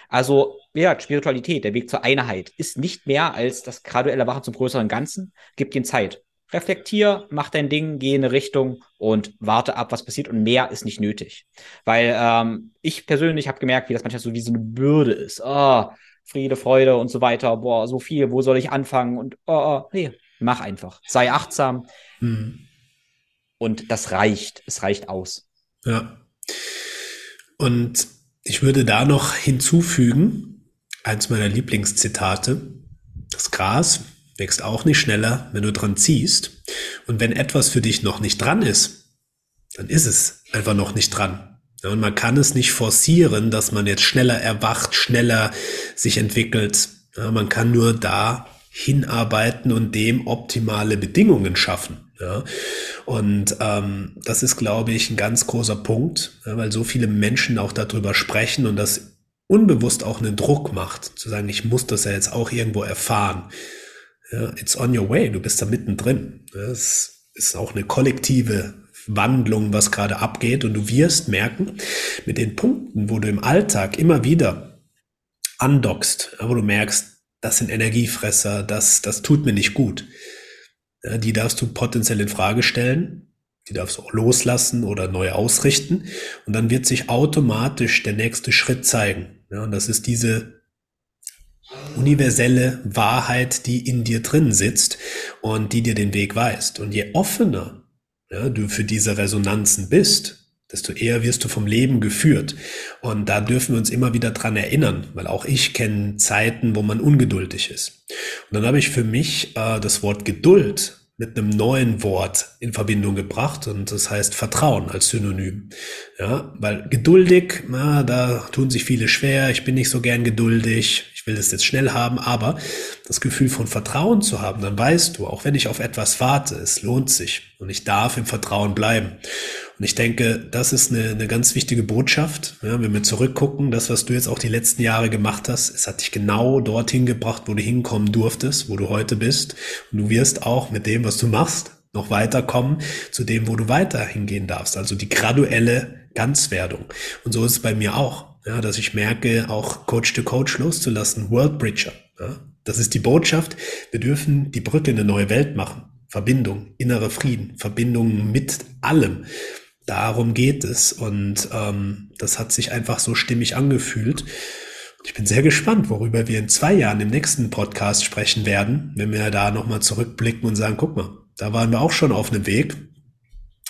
Also, ja, Spiritualität, der Weg zur Einheit, ist nicht mehr als das graduelle Erwachen zum größeren Ganzen. Gib dir Zeit. Reflektier, mach dein Ding, geh in eine Richtung und warte ab, was passiert. Und mehr ist nicht nötig. Weil ähm, ich persönlich habe gemerkt, wie das manchmal so wie so eine Bürde ist. Oh, Friede, Freude und so weiter. Boah, so viel, wo soll ich anfangen? Und oh, oh nee, mach einfach. Sei achtsam. Mhm. Und das reicht. Es reicht aus. Ja. Und ich würde da noch hinzufügen, eins meiner Lieblingszitate, das Gras wächst auch nicht schneller, wenn du dran ziehst. Und wenn etwas für dich noch nicht dran ist, dann ist es einfach noch nicht dran. Und man kann es nicht forcieren, dass man jetzt schneller erwacht, schneller sich entwickelt. Man kann nur da hinarbeiten und dem optimale Bedingungen schaffen. Ja? Und ähm, das ist, glaube ich, ein ganz großer Punkt, weil so viele Menschen auch darüber sprechen und das unbewusst auch einen Druck macht, zu sagen, ich muss das ja jetzt auch irgendwo erfahren. Ja, it's on your way, du bist da mittendrin. Das ist auch eine kollektive Wandlung, was gerade abgeht. Und du wirst merken, mit den Punkten, wo du im Alltag immer wieder andockst, wo du merkst, das sind Energiefresser, das, das tut mir nicht gut die darfst du potenziell in Frage stellen. Die darfst du auch loslassen oder neu ausrichten. Und dann wird sich automatisch der nächste Schritt zeigen. Ja, und das ist diese universelle Wahrheit, die in dir drin sitzt und die dir den Weg weist. Und je offener ja, du für diese Resonanzen bist, desto eher wirst du vom Leben geführt. Und da dürfen wir uns immer wieder dran erinnern, weil auch ich kenne Zeiten, wo man ungeduldig ist. Und dann habe ich für mich äh, das Wort Geduld mit einem neuen Wort in Verbindung gebracht und das heißt Vertrauen als Synonym. Ja, weil geduldig, na, da tun sich viele schwer. Ich bin nicht so gern geduldig. Ich will das jetzt schnell haben, aber das Gefühl von Vertrauen zu haben, dann weißt du, auch wenn ich auf etwas warte, es lohnt sich und ich darf im Vertrauen bleiben. Und ich denke, das ist eine, eine ganz wichtige Botschaft. Ja, wenn wir zurückgucken, das, was du jetzt auch die letzten Jahre gemacht hast, es hat dich genau dorthin gebracht, wo du hinkommen durftest, wo du heute bist. Und du wirst auch mit dem, was du machst, noch weiterkommen zu dem, wo du weiter hingehen darfst. Also die graduelle Ganzwerdung. Und so ist es bei mir auch. Ja, dass ich merke, auch Coach to Coach loszulassen, World Bridger. Ja, das ist die Botschaft. Wir dürfen die Brücke in eine neue Welt machen. Verbindung, innerer Frieden, Verbindung mit allem. Darum geht es. Und ähm, das hat sich einfach so stimmig angefühlt. Ich bin sehr gespannt, worüber wir in zwei Jahren im nächsten Podcast sprechen werden, wenn wir da nochmal zurückblicken und sagen, guck mal, da waren wir auch schon auf einem Weg,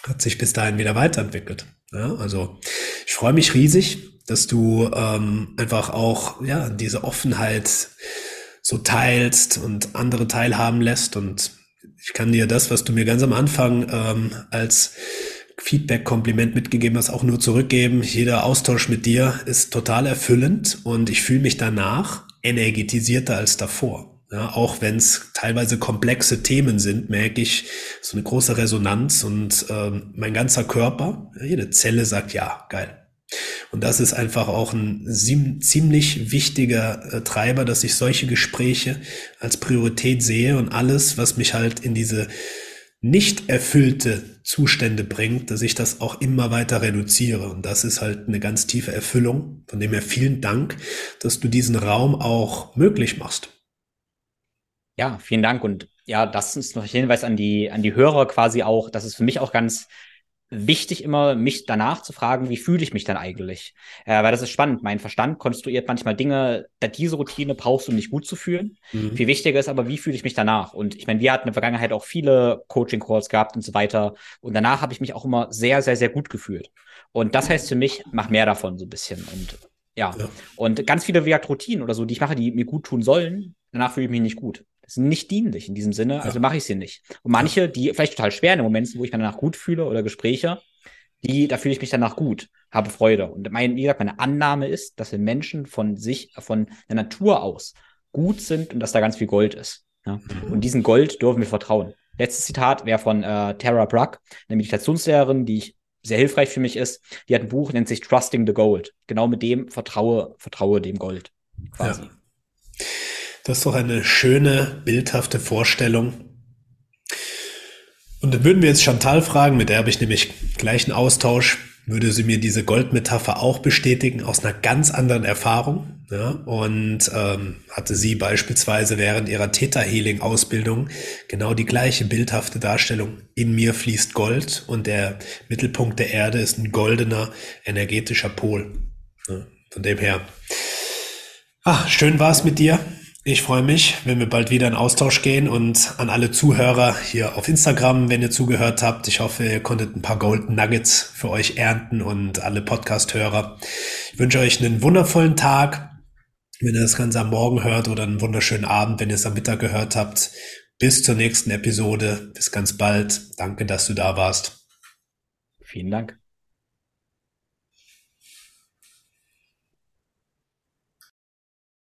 hat sich bis dahin wieder weiterentwickelt. Ja, also ich freue mich riesig, dass du ähm, einfach auch ja diese Offenheit so teilst und andere teilhaben lässt und ich kann dir das, was du mir ganz am Anfang ähm, als Feedback, Kompliment mitgegeben hast, auch nur zurückgeben. Jeder Austausch mit dir ist total erfüllend und ich fühle mich danach energetisierter als davor. Ja, auch wenn es teilweise komplexe Themen sind, merke ich so eine große Resonanz und ähm, mein ganzer Körper, jede Zelle sagt ja, geil. Und das ist einfach auch ein ziemlich wichtiger äh, Treiber, dass ich solche Gespräche als Priorität sehe und alles, was mich halt in diese nicht erfüllte Zustände bringt, dass ich das auch immer weiter reduziere. Und das ist halt eine ganz tiefe Erfüllung. Von dem her vielen Dank, dass du diesen Raum auch möglich machst. Ja, vielen Dank. Und ja, das ist noch ein Hinweis an die, an die Hörer quasi auch. Das ist für mich auch ganz wichtig, immer mich danach zu fragen, wie fühle ich mich dann eigentlich? Äh, weil das ist spannend. Mein Verstand konstruiert manchmal Dinge, da diese Routine brauchst du, um dich gut zu fühlen. Mhm. Viel wichtiger ist aber, wie fühle ich mich danach? Und ich meine, wir hatten in der Vergangenheit auch viele Coaching-Calls gehabt und so weiter. Und danach habe ich mich auch immer sehr, sehr, sehr gut gefühlt. Und das heißt für mich, mach mehr davon so ein bisschen. Und ja. ja. Und ganz viele Routinen oder so, die ich mache, die mir gut tun sollen, danach fühle ich mich nicht gut sind nicht dienlich in diesem Sinne, also mache ich sie nicht. Und manche, die vielleicht total schwer in den Momenten, wo ich mich danach gut fühle oder Gespräche, die, da fühle ich mich danach gut, habe Freude. Und mein, wie gesagt, meine Annahme ist, dass wir Menschen von sich, von der Natur aus gut sind und dass da ganz viel Gold ist. Ja? Mhm. Und diesen Gold dürfen wir vertrauen. Letztes Zitat wäre von äh, Tara Bruck, eine Meditationslehrerin, die ich sehr hilfreich für mich ist. Die hat ein Buch, nennt sich Trusting the Gold. Genau mit dem vertraue, vertraue dem Gold. Quasi. Ja. Das ist doch eine schöne, bildhafte Vorstellung. Und dann würden wir jetzt Chantal fragen, mit der habe ich nämlich gleichen Austausch, würde sie mir diese Goldmetapher auch bestätigen aus einer ganz anderen Erfahrung. Ja, und ähm, hatte sie beispielsweise während ihrer Theta Healing Ausbildung genau die gleiche bildhafte Darstellung. In mir fließt Gold und der Mittelpunkt der Erde ist ein goldener energetischer Pol. Ja, von dem her. Ah, schön war es mit dir. Ich freue mich, wenn wir bald wieder in Austausch gehen und an alle Zuhörer hier auf Instagram, wenn ihr zugehört habt. Ich hoffe, ihr konntet ein paar Golden Nuggets für euch ernten und alle Podcast-Hörer. Ich wünsche euch einen wundervollen Tag, wenn ihr das Ganze am Morgen hört oder einen wunderschönen Abend, wenn ihr es am Mittag gehört habt. Bis zur nächsten Episode. Bis ganz bald. Danke, dass du da warst. Vielen Dank.